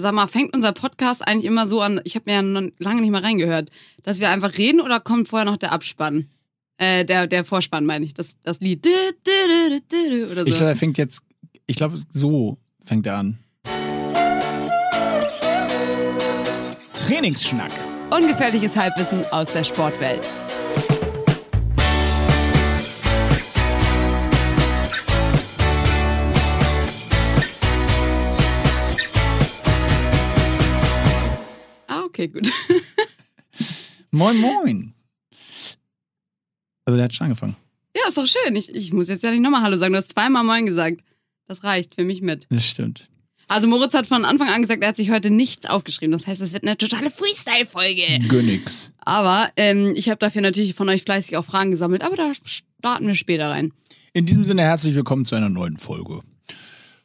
sag mal, fängt unser Podcast eigentlich immer so an, ich habe mir ja noch lange nicht mal reingehört, dass wir einfach reden oder kommt vorher noch der Abspann? Äh, der, der Vorspann meine ich, das, das Lied. Oder so. Ich glaube, er fängt jetzt, ich glaube, so fängt er an. Trainingsschnack. Ungefährliches Halbwissen aus der Sportwelt. Okay, gut. Moin, moin. Also der hat schon angefangen. Ja, ist doch schön. Ich, ich muss jetzt ja nicht nochmal Hallo sagen. Du hast zweimal Moin gesagt. Das reicht für mich mit. Das stimmt. Also Moritz hat von Anfang an gesagt, er hat sich heute nichts aufgeschrieben. Das heißt, es wird eine totale Freestyle-Folge. Gönnix. Aber ähm, ich habe dafür natürlich von euch fleißig auch Fragen gesammelt. Aber da starten wir später rein. In diesem Sinne herzlich willkommen zu einer neuen Folge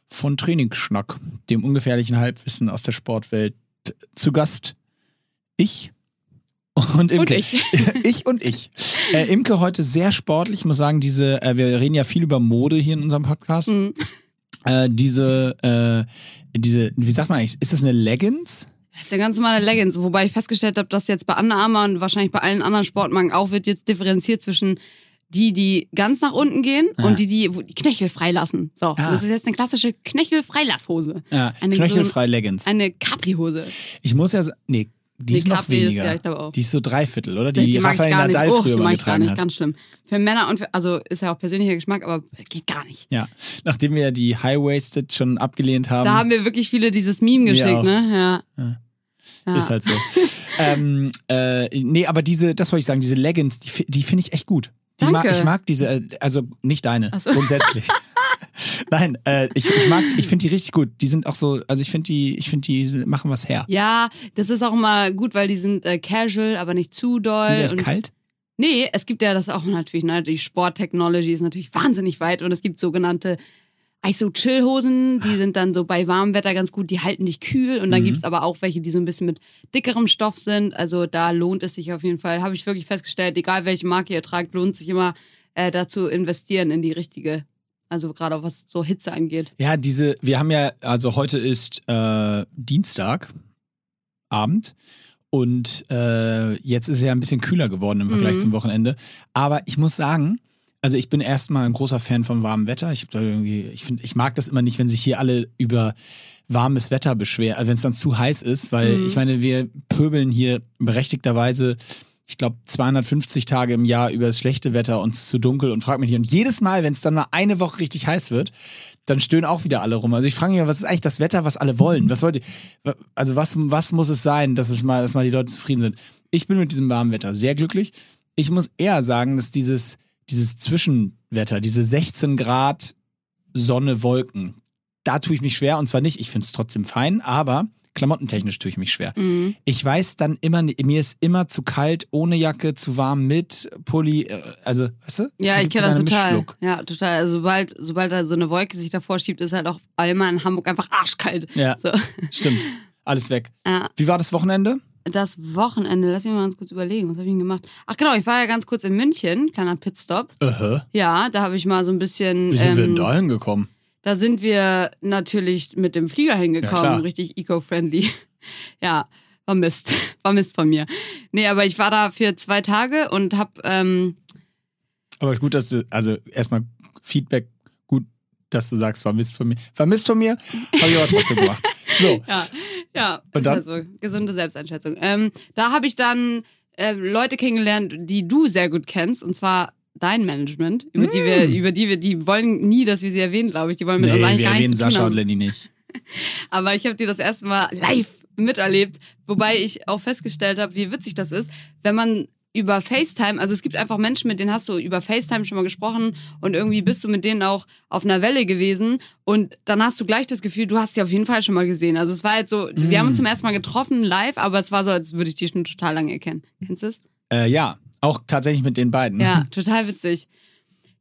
von Trainingsschnack, dem ungefährlichen Halbwissen aus der Sportwelt. Zu Gast ich und Imke. Und ich. ich und ich. Äh, Imke heute sehr sportlich. Ich muss sagen, diese, äh, wir reden ja viel über Mode hier in unserem Podcast. Mhm. Äh, diese, äh, diese, wie sagt man eigentlich, ist das eine Leggings? Das ist ja ganz normale Leggings. Wobei ich festgestellt habe, dass jetzt bei Under Armour und wahrscheinlich bei allen anderen Sportmarken auch wird jetzt differenziert zwischen die, die ganz nach unten gehen Ja. und die, die die Knöchel freilassen. So, Ah. das ist jetzt eine klassische Knöchelfreilasshose. Ja, Eine knöchelfrei Leggings. Eine Capri-Hose. Ich muss ja, sa- nee, die Nee, ist noch Capri ist- weniger. ja, ich glaube auch. Die ist so Dreiviertel, oder? Die, Die, mag ich Raphael gar nicht. Nadal Oh, früher die mal mag getragen nicht. hat. Ganz schlimm. Für Männer und für, also ist ja auch persönlicher Geschmack, aber geht gar nicht. Ja, nachdem wir die High-Waisted schon abgelehnt haben, Da haben wir wirklich viele dieses Meme geschickt, ne? Ja. Ja. Ja. ist halt so. ähm, äh, nee, aber diese, das wollte ich sagen, diese Leggings, die, die finde ich echt gut. Die mag, Danke. ich mag diese, äh, also nicht deine, so. grundsätzlich. Nein, äh, ich, ich mag, ich finde die richtig gut. Die sind auch so, also ich finde die, ich finde die machen was her. Ja, das ist auch immer gut, weil die sind äh, casual, aber nicht zu doll. Sind die echt kalt? Nee, es gibt ja das auch natürlich, ne? Die Sporttechnology ist natürlich wahnsinnig weit und es gibt sogenannte ISO-Chill-Hosen, die sind dann so bei warmem Wetter ganz gut, die halten dich kühl und dann Mhm. gibt's aber auch welche, die so ein bisschen mit dickerem Stoff sind. Also da lohnt es sich auf jeden Fall. Habe ich wirklich festgestellt, egal welche Marke ihr tragt, lohnt sich immer äh, dazu investieren in die richtige. Also gerade was so Hitze angeht. Ja, diese, wir haben ja, also heute ist äh, Dienstag Abend und äh, jetzt ist es ja ein bisschen kühler geworden im Vergleich Mhm. zum Wochenende. Aber ich muss sagen, also ich bin erstmal ein großer Fan von warmem Wetter. Ich ich finde, ich mag das immer nicht, wenn sich hier alle über warmes Wetter beschweren, also wenn es dann zu heiß ist, weil Mhm. ich meine, wir pöbeln hier berechtigterweise ich glaube, 250 Tage im Jahr über das schlechte Wetter und es ist zu dunkel und frag mich nicht. Und jedes Mal, wenn es dann mal eine Woche richtig heiß wird, dann stöhnen auch wieder alle rum. Also ich frage mich, was ist eigentlich das Wetter, was alle wollen? Was wollt ihr, also was, was muss es sein, dass es mal, dass mal die Leute zufrieden sind? Ich bin mit diesem warmen Wetter sehr glücklich. Ich muss eher sagen, dass dieses, dieses Zwischenwetter, diese 16 Grad Sonne, Wolken, da tue ich mich schwer. Und zwar nicht, ich finde es trotzdem fein, aber klamottentechnisch tue ich mich schwer. Mhm. Ich weiß dann immer, mir ist immer zu kalt, ohne Jacke, zu warm mit Pulli, äh, also, weißt du? Ja, ich kenne das total. Mischlook. Ja, total. Also sobald, sobald da so eine Wolke sich davor schiebt, ist halt auch einmal in Hamburg einfach arschkalt. Ja, So. stimmt. Alles weg. Ja. Wie war das Wochenende? Das Wochenende, lass mich mal ganz kurz überlegen, was habe ich denn gemacht? Ach genau, ich war ja ganz kurz in München, kleiner Pitstop. Uh Ja, da habe ich mal so ein bisschen. Wie sind wir denn ähm, da hingekommen? Da sind wir natürlich mit dem Flieger Ja, hingekommen, klar. richtig eco-friendly. Ja, war Mist. War Mist von mir. Nee, aber ich war da für zwei Tage und hab, ähm, Aber gut, dass du, also erstmal Feedback, gut, dass du sagst, vermisst von mir. Vermisst von mir, habe ich aber trotzdem gemacht. So, ja, ja, Und dann? halt so. Gesunde Selbsteinschätzung. Ähm, da habe ich dann äh, Leute kennengelernt, die du sehr gut kennst, und zwar dein Management, über die wir, über die wir, die wollen nie, dass wir sie erwähnen, glaube ich. Die wollen mit uns nee, eigentlich wir gar erwähnen nichts zu tun Sascha und haben. Lenny nicht. Aber ich habe die das erste Mal live miterlebt, wobei ich auch festgestellt habe, wie witzig das ist, wenn man über FaceTime, also es gibt einfach Menschen, mit denen hast du über FaceTime schon mal gesprochen und irgendwie bist du mit denen auch auf einer Welle gewesen und dann hast du gleich das Gefühl, du hast sie auf jeden Fall schon mal gesehen. Also es war jetzt so, wir haben uns zum ersten Mal getroffen live, aber es war so, als würde ich die schon total lange erkennen. Kennst du es? Äh, ja, auch tatsächlich mit den beiden. Ja, total witzig.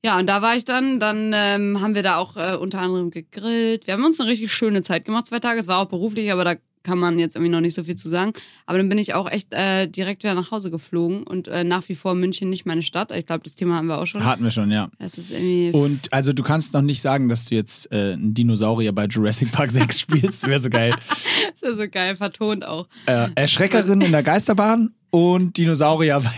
Ja, und da war ich dann, dann ähm, haben wir da auch äh, unter anderem gegrillt. Wir haben uns eine richtig schöne Zeit gemacht, zwei Tage. Es war auch beruflich, aber da kann man jetzt irgendwie noch nicht so viel zu sagen. Aber dann bin ich auch echt äh, direkt wieder nach Hause geflogen und äh, nach wie vor München nicht meine Stadt. Ich glaube, das Thema haben wir auch schon. Hatten wir schon, ja. Es ist irgendwie. Und also du kannst noch nicht sagen, dass du jetzt äh, einen Dinosaurier bei Jurassic Park 6 spielst. Wäre so geil. Das ja so geil, vertont auch. Äh, Erschreckerin in der Geisterbahn und Dinosaurier bei,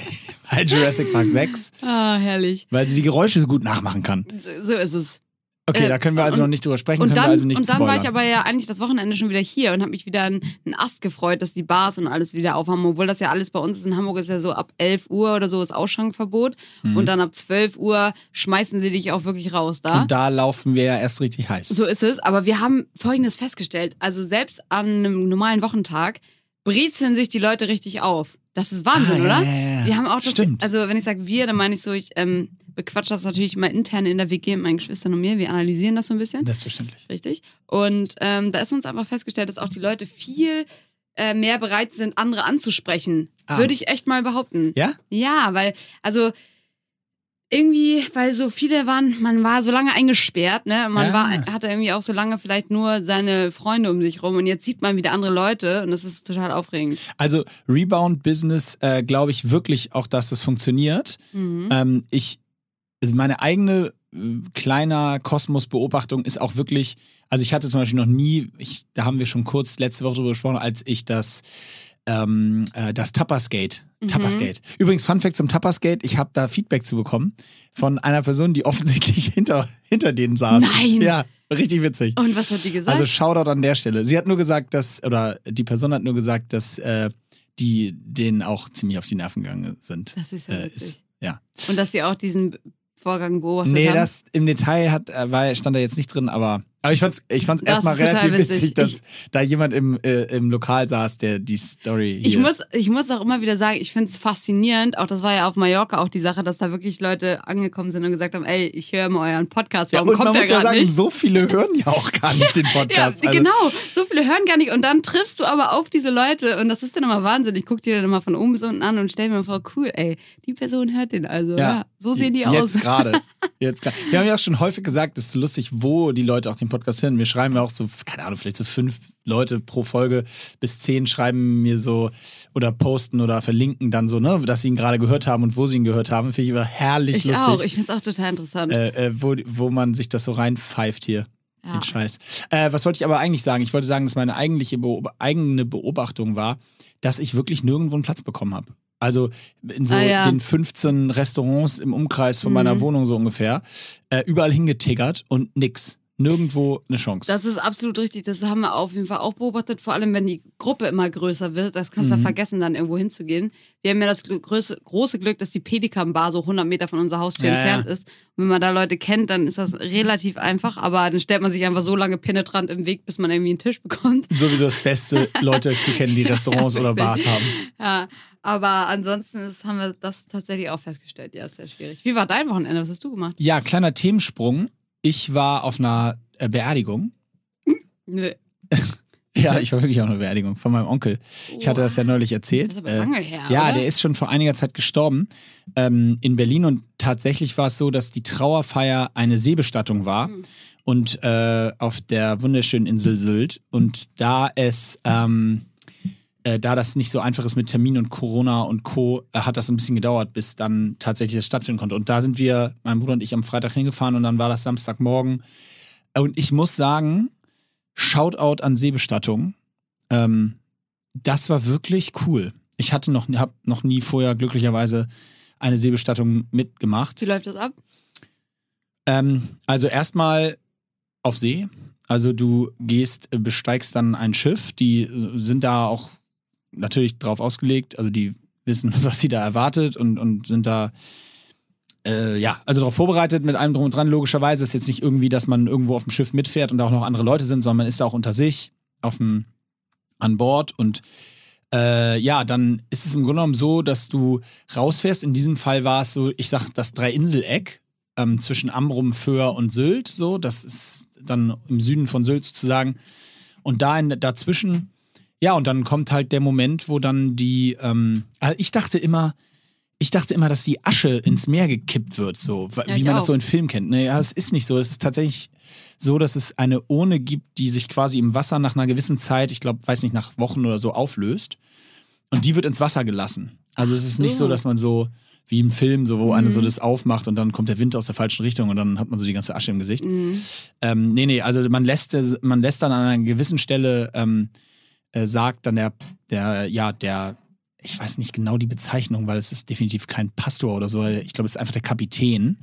bei Jurassic Park 6, Ah, herrlich. weil sie die Geräusche so gut nachmachen kann. So, ist es. Okay, Äh, da können wir also und- noch nicht drüber sprechen, Und dann, also und dann war ich aber ja eigentlich das Wochenende schon wieder hier und habe mich wieder einen Ast gefreut, dass die Bars und alles wieder aufhaben, obwohl das ja alles bei uns ist. In Hamburg ist ja so ab 11 Uhr oder so ist Ausschankverbot und dann ab 12 Uhr schmeißen sie dich auch wirklich raus da. Mhm. Und da laufen wir ja erst richtig heiß. So ist es, aber wir haben Folgendes festgestellt. Also selbst an einem normalen Wochentag brezeln sich die Leute richtig auf. Das ist Wahnsinn, Ah, ja, oder? ja, ja. Wir haben auch das, Stimmt. also wenn ich sage wir, dann meine ich so, ich ähm, bequatsche das natürlich immer intern in der WG mit meinen Geschwistern und mir. Wir analysieren das so ein bisschen. Selbstverständlich. Richtig. Und ähm, da ist uns einfach festgestellt, dass auch die Leute viel äh, mehr bereit sind, andere anzusprechen. Ah. Würde ich echt mal behaupten. Ja? Ja, weil, also irgendwie, weil so viele waren, man war so lange eingesperrt, ne? Man Ja. war, hatte irgendwie auch so lange vielleicht nur seine Freunde um sich rum und jetzt sieht man wieder andere Leute und das ist total aufregend. Also Rebound-Business äh, glaube ich wirklich auch, dass das funktioniert. Mhm. Ähm, ich, also meine eigene äh, kleiner Kosmos-Beobachtung ist auch wirklich, also ich hatte zum Beispiel noch nie, ich, da haben wir schon kurz letzte Woche drüber gesprochen, als ich das ähm, äh, das Tapasgate. Mhm. Tapasgate. Übrigens, Fun Fact zum Tapasgate, ich habe da Feedback zu bekommen von einer Person, die offensichtlich hinter, hinter denen saß. Nein. Ja, richtig witzig. Und was hat die gesagt? Also Shoutout an der Stelle. Sie hat nur gesagt, dass, oder die Person hat nur gesagt, dass äh, die denen auch ziemlich auf die Nerven gegangen sind. das ist ja Äh, witzig. ist, ja. Und dass sie auch diesen Vorgang beobachtet Nee, haben. das im Detail hat, äh, war, stand da jetzt nicht drin, aber, aber ich fand's, ich fand's Das erstmal relativ witzig, witzig. dass Ich- da jemand im, äh, im Lokal saß, der die Story hier. Ich muss, ich muss auch immer wieder sagen, ich finde es faszinierend. Auch das war ja auf Mallorca auch die Sache, dass da wirklich Leute angekommen sind und gesagt haben, ey, ich höre mal euren Podcast. ja, Warum und kommt man muss ja sagen, nicht? so viele hören ja auch gar nicht den Ja, Podcast. also, genau. So viele hören gar nicht. Und dann triffst du aber auf diese Leute. Und das ist dann immer Wahnsinn. Ich gucke dir dann immer von oben bis unten an und stell mir vor, cool, ey, die Person hört den also. Ja, so sehen die Jetzt aus. gerade. Jetzt gerade. Wir haben ja auch schon häufig gesagt, es ist lustig, wo die Leute auch den Podcast hören. Wir schreiben ja auch so, keine Ahnung, vielleicht so fünf Leute pro Folge bis zehn schreiben mir so oder posten oder verlinken dann so, ne, dass sie ihn gerade gehört haben und wo sie ihn gehört haben. Finde ich immer herrlich Ich lustig. auch. Ich finde es auch total interessant. äh, äh, wo, wo man sich das so reinpfeift hier. Ja. Den Scheiß. Äh, was wollte ich aber eigentlich sagen? Ich wollte sagen, dass meine eigentliche Beob eigene Beobachtung war, dass ich wirklich nirgendwo einen Platz bekommen habe. Also in so Ah, ja. den 15 Restaurants im Umkreis von meiner Mhm. Wohnung so ungefähr. Äh, überall hingetiggert und nix. Nirgendwo eine Chance. Das ist absolut richtig. Das haben wir auf jeden Fall auch beobachtet. Vor allem, wenn die Gruppe immer größer wird. Das kannst du Mhm. ja vergessen, dann irgendwo hinzugehen. Wir haben ja das große, große Glück, dass die Pelikan Bar so 100 Meter von unserer Haustür Ja, entfernt ja. ist. Und wenn man da Leute kennt, dann ist das relativ einfach. Aber dann stellt man sich einfach so lange penetrant im Weg, bis man irgendwie einen Tisch bekommt. Sowieso das Beste, Leute zu kennen, die Restaurants oder Bars haben. Ja, aber ansonsten ist, haben wir das tatsächlich auch festgestellt. Ja, ist sehr schwierig. Wie war dein Wochenende? Was hast du gemacht? Ja, kleiner Themensprung. Ich war auf einer äh, Beerdigung. Nö. Ja, ich war wirklich auf einer Beerdigung von meinem Onkel. Ich hatte das ja neulich erzählt. Das ist aber Äh, lange her. Ja, oder? der ist schon vor einiger Zeit gestorben ähm, in Berlin und tatsächlich war es so, dass die Trauerfeier eine Seebestattung war Hm. und äh, auf der wunderschönen Insel Sylt und da es ähm, äh, da das nicht so einfach ist mit Termin und Corona und Co., äh, hat das ein bisschen gedauert, bis dann tatsächlich das stattfinden konnte. Und da sind wir, mein Bruder und ich, am Freitag hingefahren und dann war das Samstagmorgen. Und ich muss sagen, Shoutout an Seebestattung. Ähm, das war wirklich cool. Ich hatte noch, hab noch nie vorher glücklicherweise eine Seebestattung mitgemacht. Wie läuft das ab? Ähm, also erstmal auf See. Also du gehst, äh, besteigst dann ein Schiff. Die äh, sind da auch natürlich drauf ausgelegt. Also die wissen, was sie da erwartet und, und sind da äh, ja, also darauf vorbereitet mit allem drum und dran. Logischerweise ist jetzt nicht irgendwie, dass man irgendwo auf dem Schiff mitfährt und da auch noch andere Leute sind, sondern man ist da auch unter sich auf dem, an Bord und äh, ja, dann ist es im Grunde genommen so, dass du rausfährst. In diesem Fall war es so, ich sag das Dreininseleck ähm, zwischen Amrum, Föhr und Sylt. So, das ist dann im Süden von Sylt sozusagen. Und da in, dazwischen, ja, und dann kommt halt der Moment, wo dann die, ähm, also ich dachte immer, ich dachte immer, dass die Asche ins Meer gekippt wird, so Ja, wie man das auch. so in Filmen kennt. Nee, ja, es ist nicht so. Es ist tatsächlich so, dass es eine Urne gibt, die sich quasi im Wasser nach einer gewissen Zeit, ich glaube, weiß nicht, nach Wochen oder so auflöst. Und die wird ins Wasser gelassen. Also es ist nicht so, so. dass man so wie im Film, so wo Mhm. einer so das aufmacht und dann kommt der Wind aus der falschen Richtung und dann hat man so die ganze Asche im Gesicht. Mhm. Ähm, nee, nee, also man lässt, man lässt dann an einer gewissen Stelle, ähm, äh, sagt dann der, der, ja, der, ich weiß nicht genau die Bezeichnung, weil es ist definitiv kein Pastor oder so. Ich glaube, es ist einfach der Kapitän,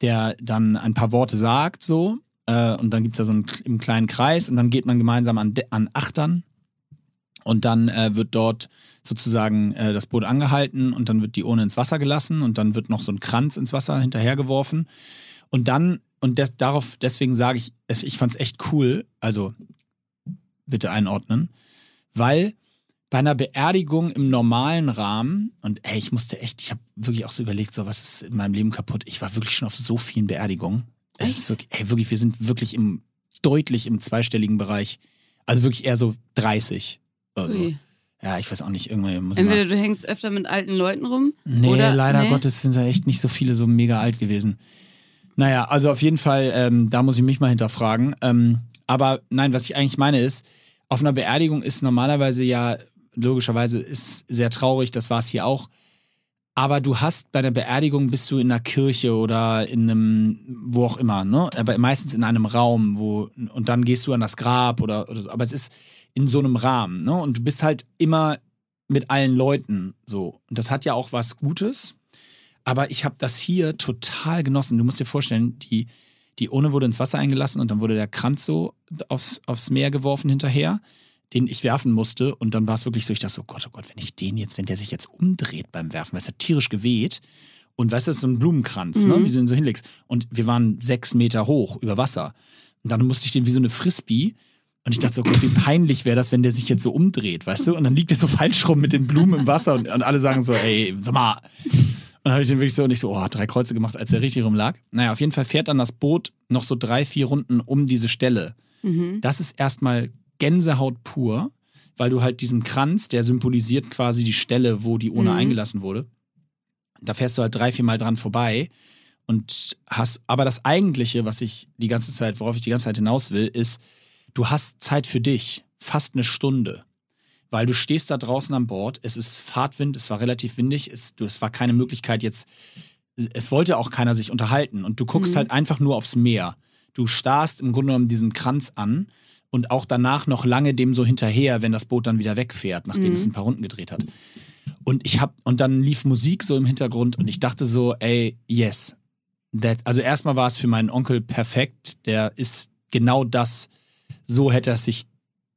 der dann ein paar Worte sagt, so. Äh, und dann gibt es da so einen im kleinen Kreis und dann geht man gemeinsam an, an Achtern. Und dann äh, wird dort sozusagen äh, das Boot angehalten und dann wird die Urne ins Wasser gelassen und dann wird noch so ein Kranz ins Wasser hinterhergeworfen. Und dann, und des, darauf, deswegen sage ich, ich fand es echt cool, also bitte einordnen, weil bei einer Beerdigung im normalen Rahmen, und ey, ich musste echt, ich habe wirklich auch so überlegt, so was ist in meinem Leben kaputt. Ich war wirklich schon auf so vielen Beerdigungen. Es ist wirklich, ey, wirklich, wir sind wirklich im, deutlich im zweistelligen Bereich. Also wirklich eher so 30. Also, Ui. ja, ich weiß auch nicht, irgendwie muss Entweder du hängst öfter mit alten Leuten rum. Nee, Oder- leider nee? Gottes sind da echt nicht so viele so mega alt gewesen. Naja, also auf jeden Fall, ähm, da muss ich mich mal hinterfragen. Ähm, aber nein, was ich eigentlich meine ist, auf einer Beerdigung ist normalerweise ja, logischerweise ist sehr traurig, das war es hier auch. Aber du hast bei einer Beerdigung bist du in einer Kirche oder in einem, wo auch immer, ne? Aber meistens in einem Raum, wo, und dann gehst du an das Grab oder, oder so. Aber es ist in so einem Rahmen, ne? Und du bist halt immer mit allen Leuten so. Und das hat ja auch was Gutes. Aber ich habe das hier total genossen. Du musst dir vorstellen, die, die Urne wurde ins Wasser eingelassen und dann wurde der Kranz so aufs, aufs Meer geworfen hinterher, den ich werfen musste. Und dann war es wirklich so, ich dachte so, Gott, oh Gott, wenn ich den jetzt, wenn der sich jetzt umdreht beim Werfen, weil es hat tierisch geweht. Und weißt du, das ist so ein Blumenkranz, ne, Mhm. wie du ihn so hinlegst. Und wir waren sechs Meter hoch über Wasser. Und dann musste ich den wie so eine Frisbee. Und ich dachte so, Gott, wie peinlich wäre das, wenn der sich jetzt so umdreht, weißt du? Und dann liegt er so falsch rum mit den Blumen im Wasser und, und alle sagen so, ey, sag mal. Dann habe ich den wirklich so und ich so, oh, drei Kreuze gemacht, als der richtig rumlag. Naja, auf jeden Fall fährt dann das Boot noch so drei, vier Runden um diese Stelle. Mhm. Das ist erstmal Gänsehaut pur, weil du halt diesen Kranz, der symbolisiert quasi die Stelle, wo die Urne Mhm. eingelassen wurde. Da fährst du halt drei, vier Mal dran vorbei und hast, aber das Eigentliche, was ich die ganze Zeit, worauf ich die ganze Zeit hinaus will, ist, du hast Zeit für dich, fast eine Stunde. Weil du stehst da draußen an Bord, es ist Fahrtwind, es war relativ windig, es, du, es war keine Möglichkeit jetzt, es wollte auch keiner sich unterhalten und du guckst Mhm. halt einfach nur aufs Meer. Du starrst im Grunde genommen diesem Kranz an und auch danach noch lange dem so hinterher, wenn das Boot dann wieder wegfährt, nachdem Mhm. es ein paar Runden gedreht hat. Und ich hab, und dann lief Musik so im Hintergrund und ich dachte so, ey, yes. That, also erstmal war es für meinen Onkel perfekt. Der ist genau das, so hätte er es sich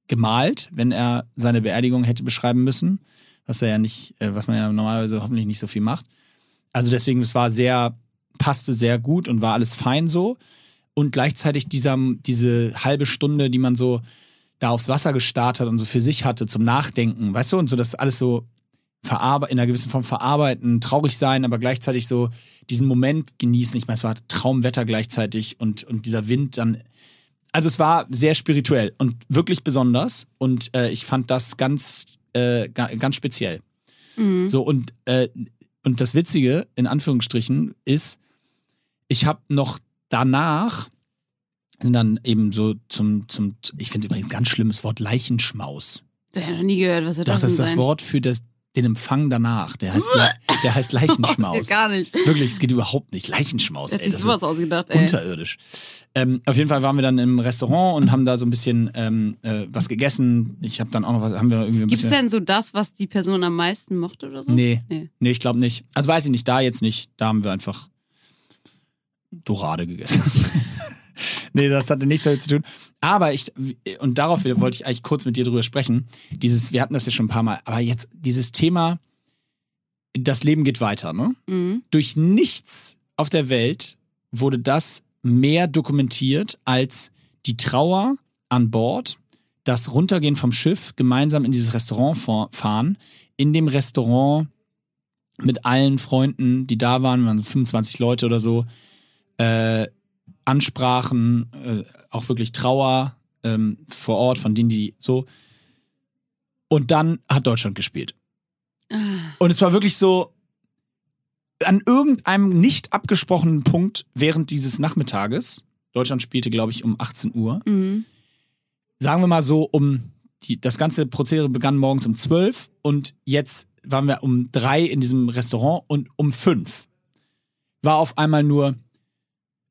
gemalt, wenn er seine Beerdigung hätte beschreiben müssen. Was er ja nicht, äh, was man ja normalerweise hoffentlich nicht so viel macht. Also deswegen, es war sehr, passte sehr gut und war alles fein so. Und gleichzeitig dieser, diese halbe Stunde, die man so da aufs Wasser gestarrt hat und so für sich hatte zum Nachdenken, weißt du, und so das alles so verarbe in einer gewissen Form verarbeiten, traurig sein, aber gleichzeitig so diesen Moment genießen. Ich meine, es war Traumwetter gleichzeitig und, und dieser Wind dann. Also es war sehr spirituell und wirklich besonders und äh, ich fand das ganz, äh, ga- ganz speziell. Mhm. So, und, äh, und das Witzige, in Anführungsstrichen, ist, ich habe noch danach, sind dann eben so zum, zum ich finde übrigens ganz schlimmes Wort, Leichenschmaus. Der hat noch nie gehört, was er das das ist das? Wort für das, den Empfang danach. Der heißt, der heißt Das Leichenschmaus. geht gar nicht. Wirklich, es geht überhaupt nicht. Leichenschmaus, Jetzt ey. Das sowas ist ausgedacht, ey. unterirdisch. Ähm, auf jeden Fall waren wir dann im Restaurant und haben da so ein bisschen ähm, äh, was gegessen. Ich habe dann auch noch was, haben wir irgendwie ein Gibt es bisschen. denn so das, was die Person am meisten mochte oder so? Nee, Nee. nee, ich glaube nicht. Also weiß ich nicht, da jetzt nicht. Da haben wir einfach Dorade gegessen. Nee, das hatte nichts damit zu tun. Aber ich, und darauf wollte ich eigentlich kurz mit dir drüber sprechen. Dieses, wir hatten das ja schon ein paar Mal, aber jetzt dieses Thema, das Leben geht weiter, ne? Mhm. Durch nichts auf der Welt wurde das mehr dokumentiert als die Trauer an Bord, das Runtergehen vom Schiff, gemeinsam in dieses Restaurant fa- fahren, in dem Restaurant mit allen Freunden, die da waren, waren so 25 Leute oder so, äh, Ansprachen, äh, auch wirklich Trauer ähm, vor Ort, von denen die so. Und dann hat Deutschland gespielt. Ah. Und es war wirklich so, an irgendeinem nicht abgesprochenen Punkt während dieses Nachmittages, Deutschland spielte, glaube ich, um 18 Uhr, Mhm. sagen wir mal so, um die, das ganze Prozedere begann morgens um 12 und jetzt waren wir um drei in diesem Restaurant und um fünf war auf einmal nur,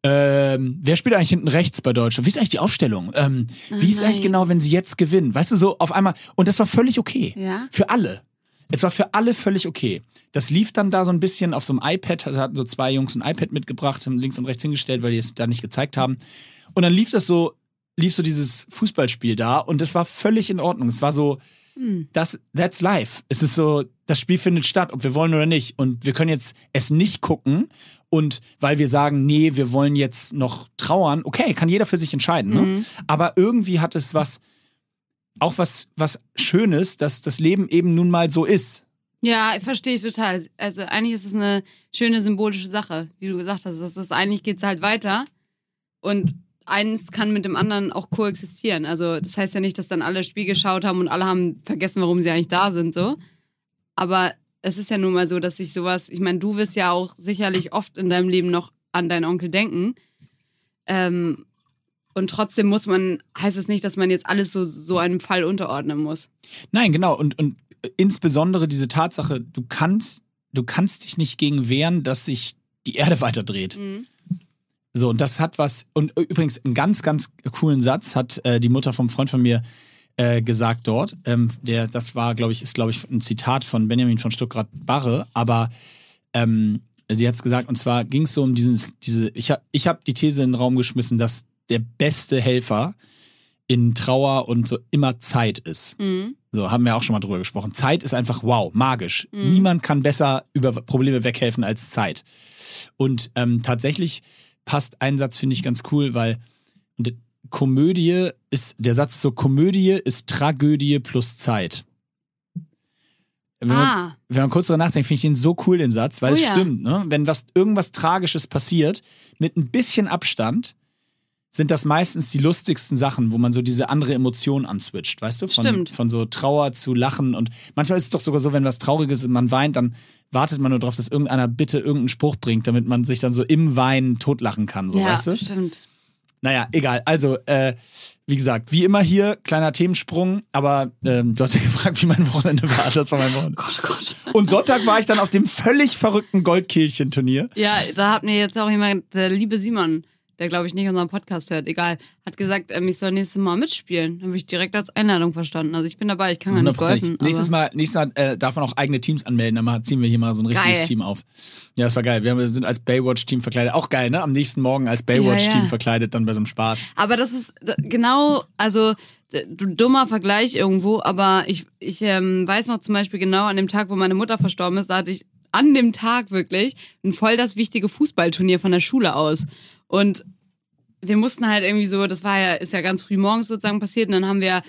ähm, wer spielt eigentlich hinten rechts bei Deutschland? Wie ist eigentlich die Aufstellung? Ähm, wie ist eigentlich genau, wenn sie jetzt gewinnen? Weißt du, so auf einmal, und das war völlig okay. Ja. Für alle. Es war für alle völlig okay. Das lief dann da so ein bisschen auf so einem iPad, da hatten so zwei Jungs ein iPad mitgebracht, haben links und rechts hingestellt, weil die es da nicht gezeigt haben. Und dann lief das so, lief so dieses Fußballspiel da und das war völlig in Ordnung. Es war so, Hm. das, that's life. Es ist so, das Spiel findet statt, ob wir wollen oder nicht. Und wir können jetzt es nicht gucken. Und weil wir sagen, nee, wir wollen jetzt noch trauern, okay, kann jeder für sich entscheiden. Ne? Mhm. Aber irgendwie hat es was, auch was, was Schönes, dass das Leben eben nun mal so ist. Ja, verstehe ich total. Also eigentlich ist es eine schöne symbolische Sache, wie du gesagt hast. Das ist, eigentlich geht's halt weiter und eins kann mit dem anderen auch koexistieren. Also das heißt ja nicht, dass dann alle Spiel geschaut haben und alle haben vergessen, warum sie eigentlich da sind, so. Aber es ist ja nun mal so, dass sich sowas, ich meine, du wirst ja auch sicherlich oft in deinem Leben noch an deinen Onkel denken. Ähm, und trotzdem muss man, heißt es nicht, dass man jetzt alles so, so einem Fall unterordnen muss. Nein, genau. Und, und insbesondere diese Tatsache, du kannst, du kannst dich nicht gegen wehren, dass sich die Erde weiterdreht. Mhm. So, und das hat was, und übrigens einen ganz, ganz coolen Satz hat äh, die Mutter vom Freund von mir äh, gesagt dort. Ähm, der, das war, glaube ich, ist, glaube ich, ein Zitat von Benjamin von Stuttgart-Barre, aber ähm, sie hat es gesagt, und zwar ging es so um dieses, diese, ich habe ich hab die These in den Raum geschmissen, dass der beste Helfer in Trauer und so immer Zeit ist. Mhm. So, haben wir auch schon mal drüber gesprochen. Zeit ist einfach wow, magisch. Mhm. Niemand kann besser über Probleme weghelfen als Zeit. Und ähm, tatsächlich passt ein Satz, finde ich ganz cool, weil Komödie ist, der Satz zur Komödie ist Tragödie plus Zeit. Wenn man, Ah, wenn man kurz darüber nachdenkt, finde ich den so cool, den Satz, weil Oh es ja. stimmt, ne? Wenn was, irgendwas Tragisches passiert, mit ein bisschen Abstand, sind das meistens die lustigsten Sachen, wo man so diese andere Emotion answitcht, weißt du? Von, Stimmt. von so Trauer zu Lachen und manchmal ist es doch sogar so, wenn was Trauriges ist und man weint, dann wartet man nur darauf, dass irgendeiner bitte irgendeinen Spruch bringt, damit man sich dann so im Weinen totlachen kann, so, ja, weißt du? stimmt. Naja, egal. Also, äh, wie gesagt, wie immer hier, kleiner Themensprung, aber ähm, du hast ja gefragt, wie mein Wochenende war. Das war mein Wochenende. Gott, oh Gott. Und Sonntag war ich dann auf dem völlig verrückten Goldkehlchen-Turnier. Ja, da hat mir jetzt auch jemand, der liebe Simon, der glaube ich nicht unseren Podcast hört, egal, hat gesagt, ähm, ich soll nächstes Mal mitspielen. Habe ich direkt als Einladung verstanden. Also ich bin dabei, ich kann gar nicht golfen. Nächstes Mal, nächstes Mal äh, darf man auch eigene Teams anmelden, dann ziehen wir hier mal so ein richtiges Geil. Team auf. Ja, das war geil. Wir sind als Baywatch-Team verkleidet. Auch geil, ne? Am nächsten Morgen als Baywatch-Team Ja, ja. verkleidet, dann bei so einem Spaß. Aber das ist genau, also dummer Vergleich irgendwo, aber ich, ich ähm, weiß noch zum Beispiel genau an dem Tag, wo meine Mutter verstorben ist, da hatte ich an dem Tag wirklich ein voll das wichtige Fußballturnier von der Schule aus. Und wir mussten halt irgendwie so, das war ja, ist ja ganz früh morgens sozusagen passiert und dann haben wir,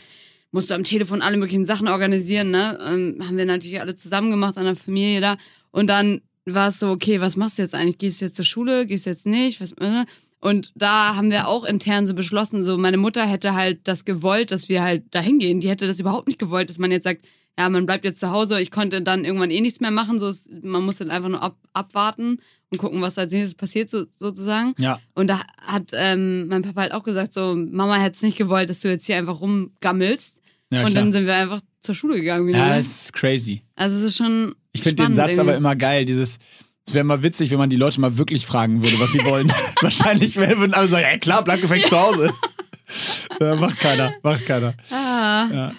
musste am Telefon alle möglichen Sachen organisieren, ne? Ähm, haben wir natürlich alle zusammen gemacht an der Familie da. Und dann war es so, okay, was machst du jetzt eigentlich? Gehst du jetzt zur Schule? Gehst du jetzt nicht? Was, äh? Und da haben wir auch intern so beschlossen, so meine Mutter hätte halt das gewollt, dass wir halt dahin gehen. Die hätte das überhaupt nicht gewollt, dass man jetzt sagt, ja, man bleibt jetzt zu Hause. Ich konnte dann irgendwann eh nichts mehr machen. So, man musste dann einfach nur ab, abwarten und gucken, was als nächstes passiert, so, sozusagen. Ja. Und da hat ähm, mein Papa halt auch gesagt, so, Mama hätte es nicht gewollt, dass du jetzt hier einfach rumgammelst. Ja, und klar. dann sind wir einfach zur Schule gegangen wieder. Ja, ne? das ist crazy. also es ist schon Ich finde den Satz aber irgendwie. immer geil, dieses. Es wäre mal witzig, wenn man die Leute mal wirklich fragen würde, was sie wollen. Wahrscheinlich würden alle sagen, ja klar, bleib gefälligst zu Hause. ja, macht keiner, macht keiner. Ah, Ja.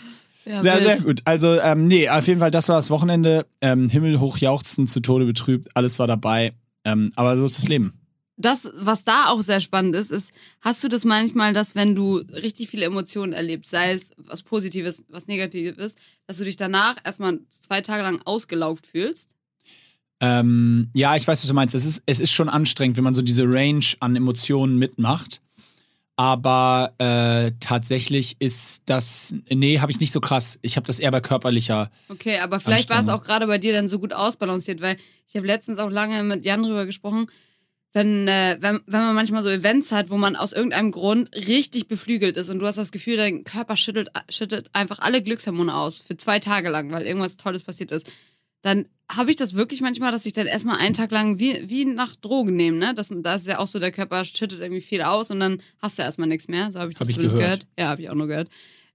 Ja, Sehr, wild. sehr gut. Also, ähm, nee, auf jeden Fall, das war das Wochenende. Ähm, Himmelhoch jauchzen, zu Tode betrübt, alles war dabei. Ähm, aber so ist das Leben. Das, was da auch sehr spannend ist, ist, hast du das manchmal, dass wenn du richtig viele Emotionen erlebst, sei es was Positives, was Negatives, dass du dich danach erstmal zwei Tage lang ausgelaugt fühlst? Ähm, ja, ich weiß, was du meinst. Es ist, es ist schon anstrengend, wenn man so diese Range an Emotionen mitmacht. Aber äh, tatsächlich ist das, nee, habe ich nicht so krass. Ich habe das eher bei körperlicher. Okay, aber vielleicht war es auch gerade bei dir dann so gut ausbalanciert, weil ich habe letztens auch lange mit Jan drüber gesprochen, wenn, äh, wenn, wenn man manchmal so Events hat, wo man aus irgendeinem Grund richtig beflügelt ist und du hast das Gefühl, dein Körper schüttelt, schüttet einfach alle Glückshormone aus für zwei Tage lang, weil irgendwas Tolles passiert ist, dann habe ich das wirklich manchmal, dass ich dann erstmal einen Tag lang wie, wie nach Drogen nehme, ne? Das, da ist ja auch so, der Körper schüttet irgendwie viel aus und dann hast du erstmal nichts mehr. So habe ich das Hab ich gehört. gehört. Ja, habe ich auch nur gehört.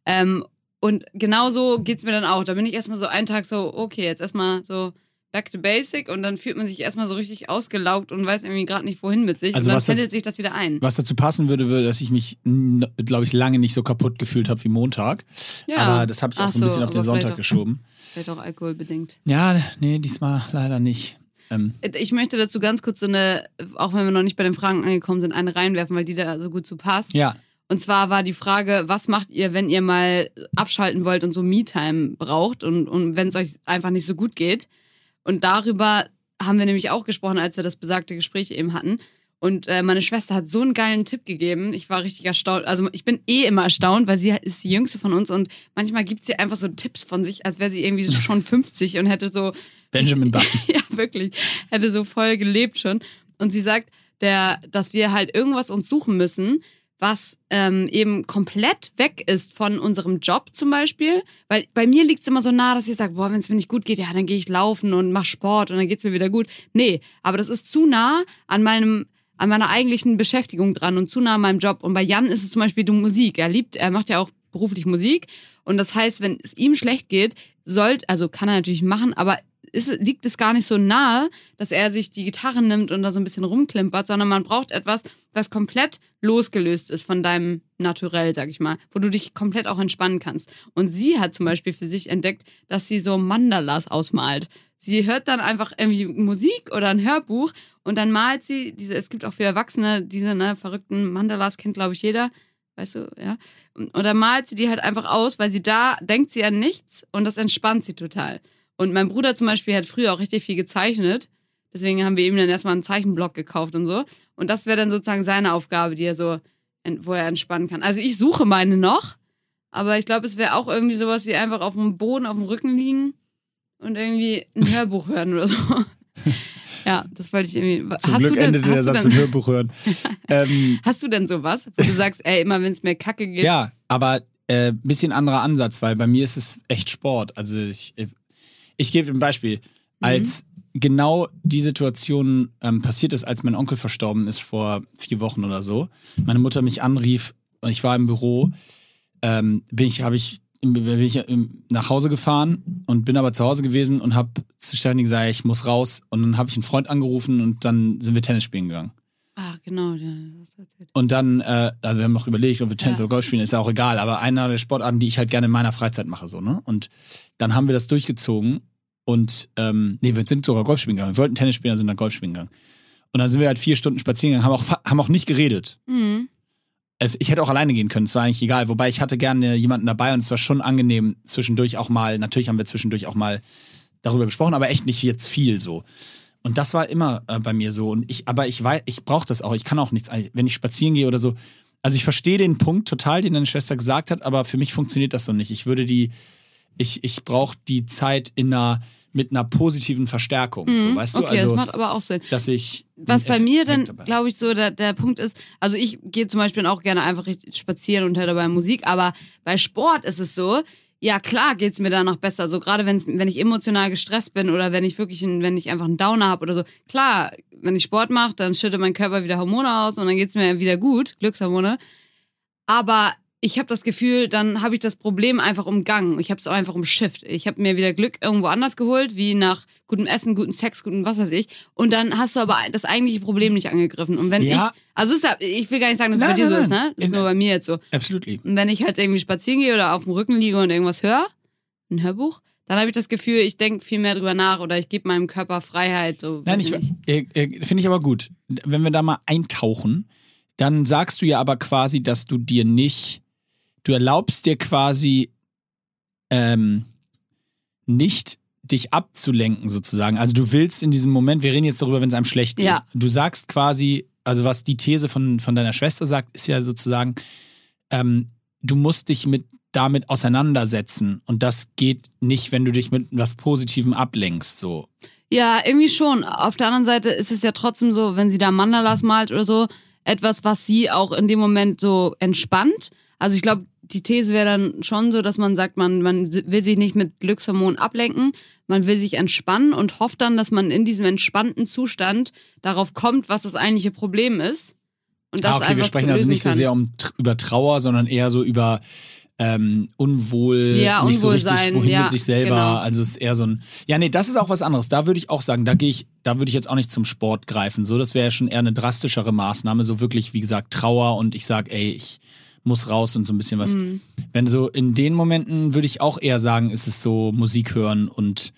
Ähm, und genau so geht's mir dann auch. Da bin ich erstmal so einen Tag so, okay, jetzt erstmal so back to basic und dann fühlt man sich erstmal so richtig ausgelaugt und weiß irgendwie gerade nicht, wohin mit sich. Also und dann pendelt sich das wieder ein. Was dazu passen würde, würde, dass ich mich, glaube ich, lange nicht so kaputt gefühlt habe wie Montag. Ja. Aber das habe ich auch so ein bisschen auf den Sonntag auch- geschoben. Vielleicht auch alkoholbedingt. Ja, nee, diesmal leider nicht. Ähm, Ich möchte dazu ganz kurz so eine, auch wenn wir noch nicht bei den Fragen angekommen sind, eine reinwerfen, weil die da so gut zu passt. ja, Und zwar war die Frage, was macht ihr, wenn ihr mal abschalten wollt und so Me-Time braucht und, und wenn es euch einfach nicht so gut geht? Und darüber haben wir nämlich auch gesprochen, als wir das besagte Gespräch eben hatten. Und äh, meine Schwester hat so einen geilen Tipp gegeben. Ich war richtig erstaunt. Also ich bin eh immer erstaunt, weil sie ist die jüngste von uns und manchmal gibt sie einfach so Tipps von sich, als wäre sie irgendwie schon 50 und hätte so Benjamin Button. ja, wirklich. Hätte so voll gelebt schon. Und sie sagt, der, dass wir halt irgendwas uns suchen müssen, was ähm, eben komplett weg ist von unserem Job zum Beispiel. Weil bei mir liegt es immer so nah, dass ich sage, boah, wenn es mir nicht gut geht, ja, dann gehe ich laufen und mach Sport und dann geht's mir wieder gut. Nee, aber das ist zu nah an meinem an meiner eigentlichen Beschäftigung dran und zu nah an meinem Job. Und bei Jan ist es zum Beispiel die Musik. Er liebt, er macht ja auch beruflich Musik. Und das heißt, wenn es ihm schlecht geht, sollte, also kann er natürlich machen, aber ist, liegt es gar nicht so nahe, dass er sich die Gitarre nimmt und da so ein bisschen rumklimpert, sondern man braucht etwas, was komplett losgelöst ist von deinem Naturell, sag ich mal, wo du dich komplett auch entspannen kannst. Und sie hat zum Beispiel für sich entdeckt, dass sie so Mandalas ausmalt. Sie hört dann einfach irgendwie Musik oder ein Hörbuch und dann malt sie diese, es gibt auch für Erwachsene diese ne, verrückten Mandalas, kennt glaube ich jeder, weißt du, ja. Und, und dann malt sie die halt einfach aus, weil sie da denkt sie an nichts und das entspannt sie total. Und mein Bruder zum Beispiel hat früher auch richtig viel gezeichnet. Deswegen haben wir ihm dann erstmal einen Zeichenblock gekauft und so. Und das wäre dann sozusagen seine Aufgabe, die er so, wo er entspannen kann. Also ich suche meine noch, aber ich glaube, es wäre auch irgendwie sowas wie einfach auf dem Boden, auf dem Rücken liegen und irgendwie ein Hörbuch hören oder so. Ja, das wollte ich irgendwie. Zum hast Glück du denn, endete der hast, du Satz mit denn, Hörbuch hören. ähm, hast du denn sowas, wo du sagst, ey, immer wenn es mir kacke geht? ja, aber äh, bisschen anderer Ansatz, weil bei mir ist es echt Sport. Also ich, äh, ich gebe ein Beispiel. Als genau die Situation ähm, passiert ist, als mein Onkel verstorben ist vor vier Wochen oder so, meine Mutter mich anrief und ich war im Büro, ähm, bin ich, habe ich, bin ich ähm, nach Hause gefahren und bin aber zu Hause gewesen und habe zu Stefanie gesagt, ich muss raus. Und dann habe ich einen Freund angerufen und dann sind wir Tennis spielen gegangen. Ah, genau. Und dann, äh, also wir haben noch überlegt, ob wir Tennis Ja. oder Golf spielen, ist ja auch egal, aber einer der Sportarten, die ich halt gerne in meiner Freizeit mache, so, ne? Und dann haben wir das durchgezogen und, ähm, nee, wir sind sogar Golf spielen gegangen. Wir wollten Tennis spielen, dann sind dann Golf spielen gegangen. Und dann sind wir halt vier Stunden spazieren gegangen, haben auch, haben auch nicht geredet. Mhm. Es, ich hätte auch alleine gehen können, es war eigentlich egal. Wobei ich hatte gerne jemanden dabei und es war schon angenehm, zwischendurch auch mal, natürlich haben wir zwischendurch auch mal darüber gesprochen, aber echt nicht jetzt viel so. Und das war immer äh, bei mir so. Und ich, aber ich weiß, ich brauche das auch. Ich kann auch nichts, wenn ich spazieren gehe oder so. Also ich verstehe den Punkt total, den deine Schwester gesagt hat, aber für mich funktioniert das so nicht. Ich würde die, ich, ich brauche die Zeit in einer, mit einer positiven Verstärkung. So, weißt du? Mhm. okay, also, das macht aber auch Sinn. dass ich. Was bei mir dann, glaube ich, so der, der Punkt ist, also ich gehe zum Beispiel auch gerne einfach spazieren und höre dabei Musik, aber bei Sport ist es so, ja klar geht's mir danach besser. So gerade wenn's, wenn ich emotional gestresst bin oder wenn ich wirklich, einen, wenn ich einfach einen Downer habe oder so. Klar, wenn ich Sport mache, dann schüttet mein Körper wieder Hormone aus und dann geht's mir wieder gut, Glückshormone. Aber ich habe das Gefühl, dann habe ich das Problem einfach umgangen. Ich habe es auch einfach umschifft. Ich habe mir wieder Glück irgendwo anders geholt, wie nach gutem Essen, gutem Sex, gutem was weiß ich. Und dann hast du aber das eigentliche Problem nicht angegriffen. Und wenn Ja. ich, also ist ja, ich will gar nicht sagen, dass es bei dir nein, so ist, ne? Das ist nur bei mir jetzt so. Absolutely. Und wenn ich halt irgendwie spazieren gehe oder auf dem Rücken liege und irgendwas höre, ein Hörbuch, dann habe ich das Gefühl, ich denke viel mehr drüber nach oder ich gebe meinem Körper Freiheit. So, Nein, ich, nicht. äh, äh, finde ich aber gut. Wenn wir da mal eintauchen, dann sagst du ja aber quasi, dass du dir nicht, du erlaubst dir quasi ähm, nicht dich abzulenken sozusagen. Also du willst in diesem Moment, wir reden jetzt darüber, wenn es einem schlecht geht. Ja. Du sagst quasi, also was die These von, von deiner Schwester sagt, ist ja sozusagen, ähm, du musst dich mit damit auseinandersetzen und das geht nicht, wenn du dich mit was Positivem ablenkst. So. Ja, irgendwie schon. Auf der anderen Seite ist es ja trotzdem so, wenn sie da Mandalas malt oder so, etwas, was sie auch in dem Moment so entspannt. Also ich glaube, die These wäre dann schon so, dass man sagt, man, man will sich nicht mit Glückshormonen ablenken, man will sich entspannen und hofft dann, dass man in diesem entspannten Zustand darauf kommt, was das eigentliche Problem ist. Und das ah, okay, wir sprechen also nicht so kann. sehr um, über Trauer, sondern eher so über ähm, Unwohl, Ja, nicht so richtig, Unwohlsein, wohin ja, mit sich selber. genau. Also es ist eher so ein. Ja, nee, das ist auch was anderes. Da würde ich auch sagen, da gehe ich, da würde ich jetzt auch nicht zum Sport greifen. So, das wäre ja schon eher eine drastischere Maßnahme. So wirklich, wie gesagt, Trauer und ich sag, ey, ich muss raus und so ein bisschen was. Mhm. Wenn so in den Momenten würde ich auch eher sagen, ist es so Musik hören und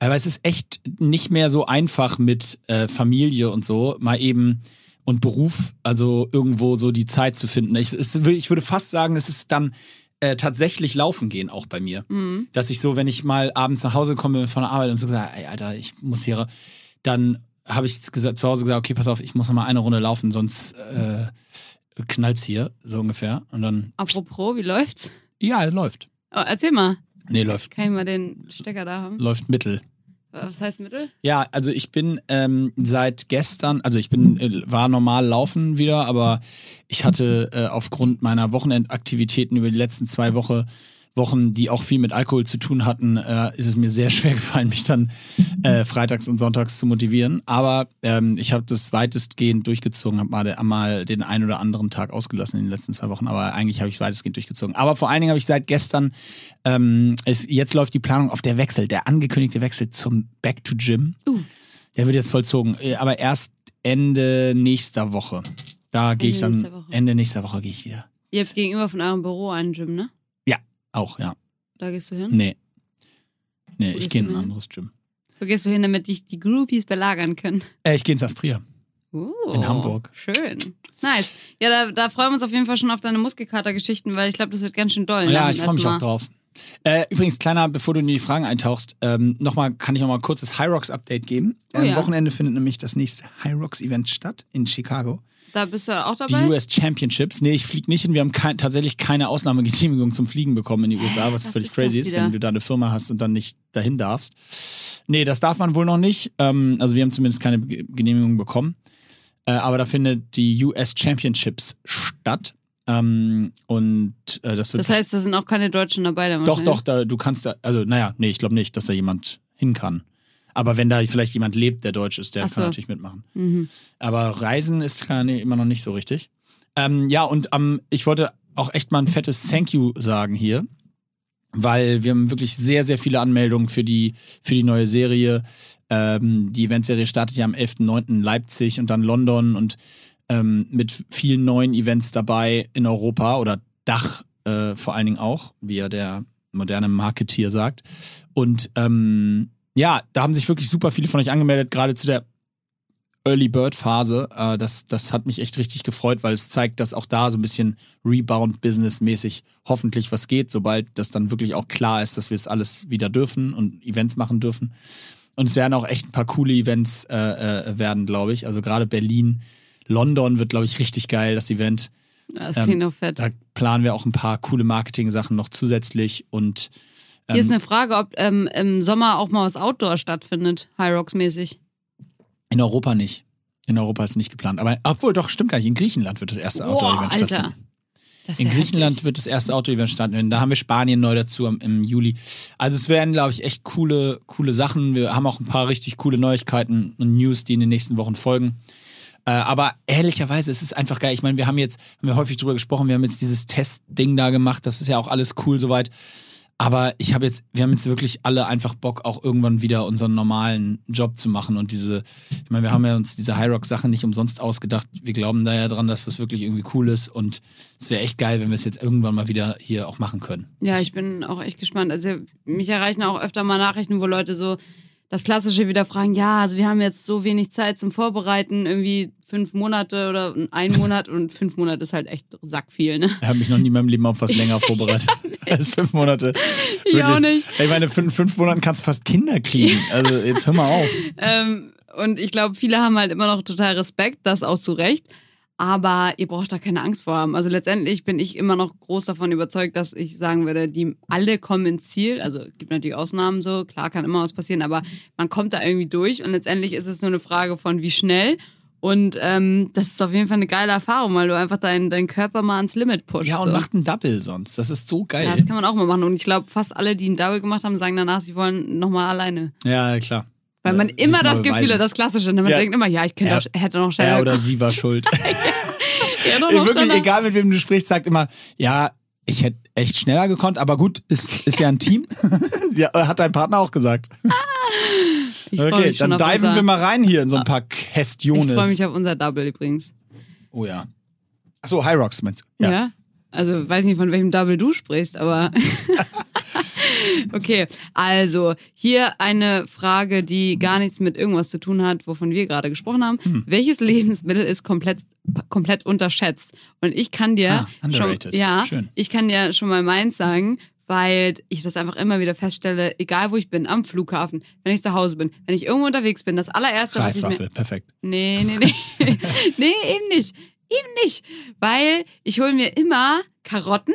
aber es ist echt nicht mehr so einfach mit äh, Familie und so, mal eben und Beruf, also irgendwo so die Zeit zu finden. Ich, es, ich würde fast sagen, es ist dann äh, tatsächlich laufen gehen auch bei mir. Mhm. Dass ich so, wenn ich mal abends nach Hause komme von der Arbeit und so gesagt, ey, Alter, ich muss hier, dann habe ich gesagt, zu Hause gesagt, okay, pass auf, ich muss noch mal eine Runde laufen, sonst äh, knallt's hier, so ungefähr. Und dann, Apropos, wie läuft's? ja, läuft. Oh, erzähl mal. Nee, läuft, Kann ich mal den Stecker da haben? läuft mittel. Was heißt Mittel? Ja, also ich bin ähm, seit gestern, also ich bin äh, war normal laufen wieder, aber ich hatte äh, aufgrund meiner Wochenendaktivitäten über die letzten zwei Woche, Wochen, die auch viel mit Alkohol zu tun hatten, äh, ist es mir sehr schwer gefallen, mich dann äh, freitags und sonntags zu motivieren. Aber ähm, ich habe das weitestgehend durchgezogen, habe mal, mal den einen oder anderen Tag ausgelassen in den letzten zwei Wochen, aber eigentlich habe ich es weitestgehend durchgezogen. Aber vor allen Dingen habe ich seit gestern, ähm, es, jetzt läuft die Planung auf der Wechsel, der angekündigte Wechsel zum Back to Gym. Uh. Der wird jetzt vollzogen, äh, aber erst Ende nächster Woche. Da gehe ich dann, nächster. Ende nächster Woche gehe ich wieder. Ihr habt gegenüber von eurem Büro einen Gym, ne? Auch, ja. Da gehst du hin? Nee. Nee, Wo ich gehe in ein anderes Gym. Wo gehst du hin, damit dich die Groupies belagern können? Äh, ich gehe ins Aspria. Uh, In Hamburg. Schön. Nice. Ja, da, da freuen wir uns auf jeden Fall schon auf deine Muskelkater-Geschichten, weil ich glaube, das wird ganz schön doll. ne, Ja, beim ich freue mich ersten auch Mal. drauf. Äh, übrigens, kleiner, bevor du in die Fragen eintauchst, ähm, noch mal, kann ich noch mal ein kurzes High Rocks Update geben. Oh Am ja. Wochenende findet nämlich das nächste High Rocks Event statt in Chicago. Da bist du auch Die dabei? US Championships. Nee, ich fliege nicht hin. Wir haben kein, tatsächlich keine Ausnahmegenehmigung zum Fliegen bekommen in die USA, was Was völlig ist crazy ist, wenn du da eine Firma hast und dann nicht dahin darfst. Nee, das darf man wohl noch nicht. Ähm, also wir haben zumindest keine Ge- Genehmigung bekommen. Äh, aber da findet die US Championships statt. Ähm, und äh, das wird das heißt, da sind auch keine Deutschen dabei. Da doch, doch, da, du kannst da, also naja, nee, ich glaube nicht, dass da jemand hin kann. Aber wenn da vielleicht jemand lebt, der deutsch ist, der so. kann natürlich mitmachen. Mhm. Aber Reisen ist nicht, immer noch nicht so richtig. Ähm, ja, und ähm, ich wollte auch echt mal ein fettes Thank you sagen hier, weil wir haben wirklich sehr, sehr viele Anmeldungen für die, für die neue Serie. Ähm, die Eventserie startet ja am 11.09. in Leipzig und dann London und ähm, mit vielen neuen Events dabei in Europa oder Dach äh, vor allen Dingen auch, wie ja der moderne Marketeer sagt. Und ähm, ja, da haben sich wirklich super viele von euch angemeldet, gerade zu der Early Bird Phase. Äh, das, das hat mich echt richtig gefreut, weil es zeigt, dass auch da so ein bisschen Rebound-Business-mäßig hoffentlich was geht, sobald das dann wirklich auch klar ist, dass wir es alles wieder dürfen und Events machen dürfen. Und es werden auch echt ein paar coole Events äh, äh, werden, glaube ich. Also gerade Berlin, London wird, glaube ich, richtig geil, das Event. Das Ähm, klingt auch fett. Da planen wir auch ein paar coole Marketing-Sachen noch zusätzlich und Hier ist ähm, eine Frage, ob ähm, im Sommer auch mal was Outdoor stattfindet, High Rocks mäßig. in Europa nicht. In Europa ist nicht geplant. Aber obwohl, doch, stimmt gar nicht. In Griechenland wird das erste Outdoor-Event Alter. stattfinden. In ja Griechenland heftig. wird das erste Auto-Event stattfinden. Da haben wir Spanien neu dazu im, im Juli. Also es werden, glaube ich, echt coole, coole Sachen. Wir haben auch ein paar richtig coole Neuigkeiten und News, die in den nächsten Wochen folgen. Äh, aber ehrlicherweise, es ist einfach geil. Ich meine, wir haben jetzt, haben wir häufig drüber gesprochen, wir haben jetzt dieses Testding da gemacht. Das ist ja auch alles cool soweit. Aber ich habe jetzt, wir haben jetzt wirklich alle einfach Bock, auch irgendwann wieder unseren normalen Job zu machen und diese, ich meine, wir haben ja uns diese High Rock Sachen nicht umsonst ausgedacht. Wir glauben da ja dran, dass das wirklich irgendwie cool ist und es wäre echt geil, wenn wir es jetzt irgendwann mal wieder hier auch machen können. Ja, ich bin auch echt gespannt. Also mich erreichen auch öfter mal Nachrichten, wo Leute so das Klassische wieder fragen, ja, also wir haben jetzt so wenig Zeit zum Vorbereiten, irgendwie fünf Monate oder ein Monat und fünf Monate ist halt echt sackviel, ne? Ich habe mich noch nie in meinem Leben auf was länger vorbereitet als fünf Monate. Ich auch Wirklich. nicht. Ich meine, fünf, fünf Monaten kannst du fast Kinder kriegen. Also jetzt hör mal auf. Ähm, und ich glaube, viele haben halt immer noch total Respekt, das auch zu Recht. Aber ihr braucht da keine Angst vor haben. Also letztendlich bin ich immer noch groß davon überzeugt, dass ich sagen würde, die alle kommen ins Ziel. Also es gibt natürlich Ausnahmen so, klar kann immer was passieren, aber man kommt da irgendwie durch und letztendlich ist es nur eine Frage von wie schnell Und ähm, das ist auf jeden Fall eine geile Erfahrung, weil du einfach deinen deinen Körper mal ans Limit pusht. Ja, und so. macht einen Double sonst. Das ist so geil. ja, das kann man auch mal machen. Und ich glaube, fast alle, die einen Double gemacht haben, sagen danach, sie wollen nochmal alleine. Ja, klar. Weil man Sich immer das Gefühl hat, das Klassische. Ne? Man Ja. denkt immer, ja, ich könnte Ja. auch, hätte noch schneller Er oder sie war schuld. hätte noch Wirklich, schneller. egal mit wem du sprichst, sagt immer, ja, ich hätte echt schneller gekonnt, aber gut, ist, ist ja ein Team. ja, hat dein Partner auch gesagt. Ich Okay, dann diven wir mal rein hier in so ein paar Ich freue Questiones. mich auf unser Double übrigens. Oh ja. Achso, High Rocks meinst du? Ja. Also weiß nicht, von welchem Double du sprichst, aber. Okay, also hier eine Frage, die gar nichts mit irgendwas zu tun hat, wovon wir gerade gesprochen haben. Hm. Welches Lebensmittel ist komplett, komplett unterschätzt? Und ich kann dir Ah, schon, ja, Schön. ich kann dir schon mal meins sagen, weil ich das einfach immer wieder feststelle, egal wo ich bin, am Flughafen, wenn ich zu Hause bin, wenn ich irgendwo unterwegs bin, das allererste, was ich mir perfekt. Nee, nee, nee. nee, eben nicht. Eben nicht. Weil ich hole mir immer Karotten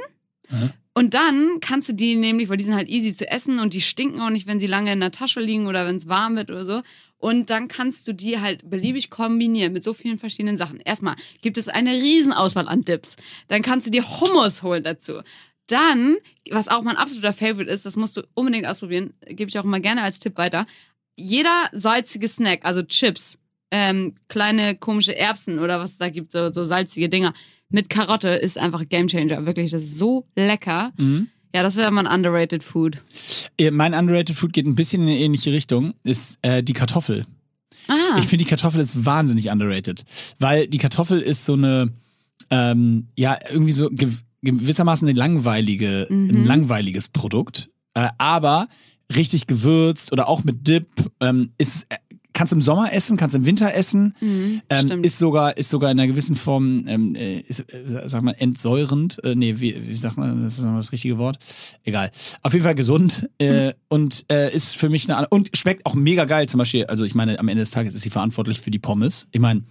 Mhm. Und dann kannst du die nämlich, weil die sind halt easy zu essen und die stinken auch nicht, wenn sie lange in der Tasche liegen oder wenn es warm wird oder so. Und dann kannst du die halt beliebig kombinieren mit so vielen verschiedenen Sachen. Erstmal gibt es eine Riesenauswahl an Dips. Dann kannst du dir Hummus holen dazu. Dann, was auch mein absoluter Favorite ist, das musst du unbedingt ausprobieren, gebe ich auch immer gerne als Tipp weiter. Jeder salzige Snack, also Chips, ähm, kleine komische Erbsen oder was es da gibt, so, so salzige Dinger mit Karotte ist einfach Gamechanger. Wirklich, das ist so lecker. Mhm. Ja, das wäre mal ein underrated Food. Mein underrated Food geht ein bisschen in eine ähnliche Richtung, ist äh, die Kartoffel. Ah, Ich finde, die Kartoffel ist wahnsinnig underrated. Weil die Kartoffel ist so eine, ähm, ja, irgendwie so gew gewissermaßen eine langweilige, Mhm. ein langweiliges Produkt. Äh, aber richtig gewürzt oder auch mit Dip. Ähm, ist, äh, kannst im Sommer essen, kannst im Winter essen. mhm, Ähm, ist sogar ist sogar in einer gewissen Form ähm, äh, ist, äh, sag mal entsäuerend äh, nee wie, wie sagt man das ist noch das richtige Wort. Egal. Auf jeden Fall gesund äh, und äh, ist für mich eine und schmeckt auch mega geil. Zum Beispiel also ich meine am Ende des Tages ist sie verantwortlich für die Pommes. Ich meine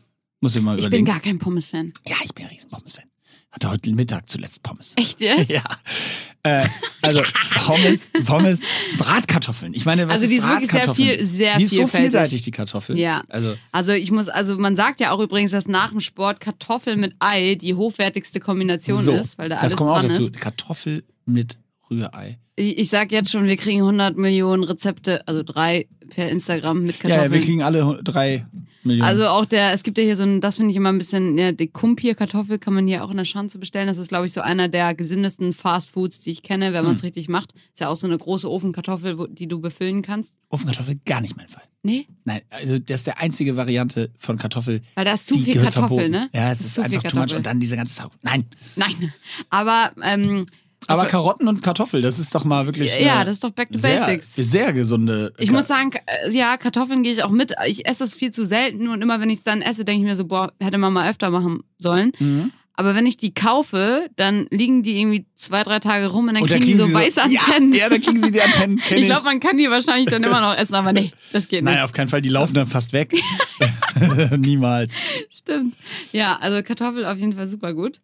muss ich mal ich überlegen. bin gar kein Pommes-Fan. ja ich bin ein riesen Pommes Fan hatte heute Mittag zuletzt Pommes. Echt jetzt? ja äh, also Pommes Pommes Bratkartoffeln ich meine was Also die ist wirklich sehr viel- sehr die ist so vielseitig die Kartoffel Ja. also Also ich muss, also man sagt ja auch übrigens, dass nach dem Sport Kartoffel mit Ei die hochwertigste Kombination so, ist, weil da alles das kommt auch dran dazu ist. Kartoffel mit Rührei Ich, ich sag jetzt schon, wir kriegen 100 Millionen Rezepte, also drei per Instagram mit Ja, Kartoffeln. ja, wir kriegen alle drei Millionen. Also auch der, es gibt ja hier so ein, das finde ich immer ein bisschen, ja, die Kumpir-Kartoffel kann man hier auch in der Schanze bestellen. Das ist, glaube ich, so einer der gesündesten Fast Foods, die ich kenne, wenn man Hm. es richtig macht. Ist ja auch so eine große Ofenkartoffel, wo, die du befüllen kannst. Ofenkartoffel gar nicht mein Fall. Nee? Nein, also das ist der einzige Variante von Kartoffel. Weil da ist zu viel Kartoffel, verboten. ne? Ja, es ist viel einfach too much und dann diese ganze Sau. Nein. Nein. Aber, ähm, Aber also- Karotten und Kartoffel, das ist doch mal wirklich ja, das ist doch back to sehr, basics. sehr gesunde. Ich muss sagen, äh, ja, Kartoffeln gehe ich auch mit. Ich esse das viel zu selten und immer wenn ich es dann esse, denke ich mir so, boah, hätte man mal öfter machen sollen. Mhm. Aber wenn ich die kaufe, dann liegen die irgendwie zwei, drei Tage rum und dann Und dann kriegen die kriegen so sie weiße Antennen. Ja, ja, dann kriegen sie die Antennen. Ich glaube, man kann die wahrscheinlich dann immer noch essen, aber nee, das geht nicht. Nein, auf keinen Fall. Die laufen dann fast weg. Niemals. Stimmt. Ja, also Kartoffel auf jeden Fall super gut.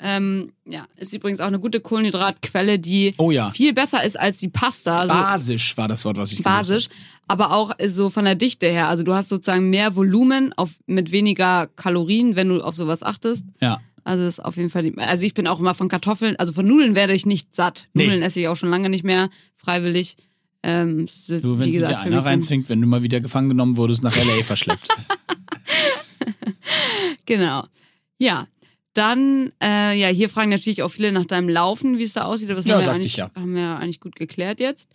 Ähm, ja, ist übrigens auch eine gute Kohlenhydratquelle, die Oh ja. viel besser ist als die Pasta. Also Basisch war das Wort, was ich basisch, aber auch so von der Dichte her. Also du hast sozusagen mehr Volumen auf, mit weniger Kalorien, wenn du auf sowas achtest. Ja. Also ist auf jeden Fall, die, also ich bin auch immer von Kartoffeln, also von Nudeln werde ich nicht satt. Nee. Nudeln esse ich auch schon lange nicht mehr, freiwillig. Ähm, Du, wenn dir gesagt, für einer reinzwingt, wenn du mal wieder gefangen genommen wurdest, nach L.A. verschleppt. Genau. Ja. Dann, äh, ja, hier fragen natürlich auch viele nach deinem Laufen, wie es da aussieht, aber das Ja, haben, wir eigentlich, ich ja. haben wir eigentlich gut geklärt jetzt.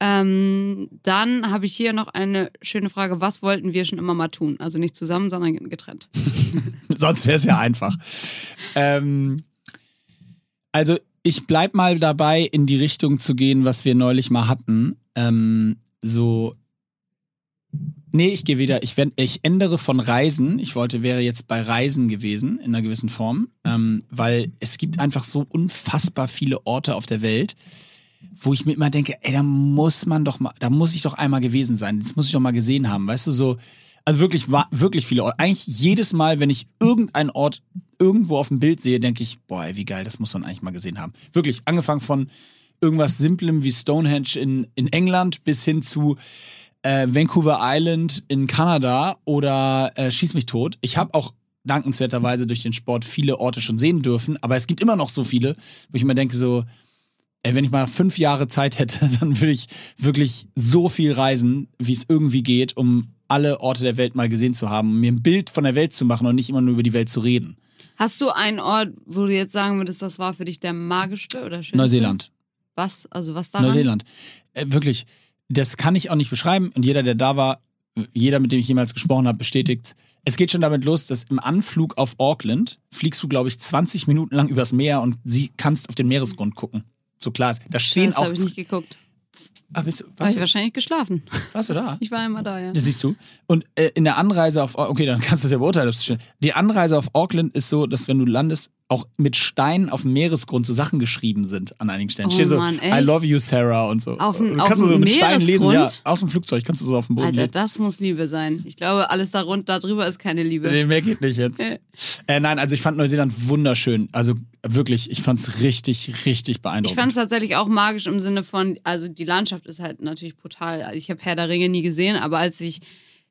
Ähm, dann habe ich hier noch eine schöne Frage. Was wollten wir schon immer mal tun? Also nicht zusammen, sondern getrennt. Sonst wäre es ja einfach. Ähm, also ich bleib mal dabei, in die Richtung zu gehen, was wir neulich mal hatten. Ähm, so. Nee, ich gehe wieder. Ich, ich ändere von Reisen. Ich wollte, wäre jetzt bei Reisen gewesen, in einer gewissen Form. Ähm, weil es gibt einfach so unfassbar viele Orte auf der Welt, wo ich mir immer denke, ey, da muss man doch mal, da muss ich doch einmal gewesen sein. Das muss ich doch mal gesehen haben. Weißt du, so, also wirklich, wirklich viele Orte. Eigentlich jedes Mal, wenn ich irgendeinen Ort irgendwo auf dem Bild sehe, denke ich, boah, ey, wie geil, das muss man eigentlich mal gesehen haben. Wirklich, angefangen von irgendwas Simplem wie Stonehenge in, in England bis hin zu äh, Vancouver Island in Kanada oder äh, Schieß mich tot. Ich habe auch dankenswerterweise durch den Sport viele Orte schon sehen dürfen, aber es gibt immer noch so viele, wo ich mir denke, so, ey, wenn ich mal fünf Jahre Zeit hätte, dann würde ich wirklich so viel reisen, wie es irgendwie geht, um alle Orte der Welt mal gesehen zu haben, um mir ein Bild von der Welt zu machen und nicht immer nur über die Welt zu reden. Hast du einen Ort, wo du jetzt sagen würdest, das war für dich der magischste oder schönste? Neuseeland. Was? Also was daran? Neuseeland. Äh, wirklich, das kann ich auch nicht beschreiben. Und jeder, der da war, jeder, mit dem ich jemals gesprochen habe, bestätigt. Es geht schon damit los, dass im Anflug auf Auckland fliegst du, glaube ich, 20 Minuten lang übers Meer und sie kannst auf den Meeresgrund gucken. So klar ist. Da stehen das auch. habe ich nicht geguckt. Ah, bist du, warst, ich du, wahrscheinlich geschlafen. warst du da? Ich war immer da, ja. Das siehst du. Und äh, in der Anreise auf, okay, dann kannst du es ja beurteilen. ob es schön- Die Anreise auf Auckland ist so, dass wenn du landest, auch mit Steinen auf dem Meeresgrund so Sachen geschrieben sind an einigen Stellen. Oh Steht so, Mann, I love you, Sarah und so. Auf dem- du auf kannst du so mit Steinen lesen, ja. Aus dem Flugzeug kannst du so auf dem Boden Alter, lesen. das muss Liebe sein. Ich glaube, alles darunter, darüber ist keine Liebe. Nee, mehr geht nicht jetzt. Äh. Nein, also ich fand Neuseeland wunderschön. Also wirklich, ich fand es richtig, richtig Ich beeindruckend. fand es tatsächlich auch magisch im Sinne von, also die Landschaft ist halt natürlich brutal. Also ich habe Herr der Ringe nie gesehen, aber als ich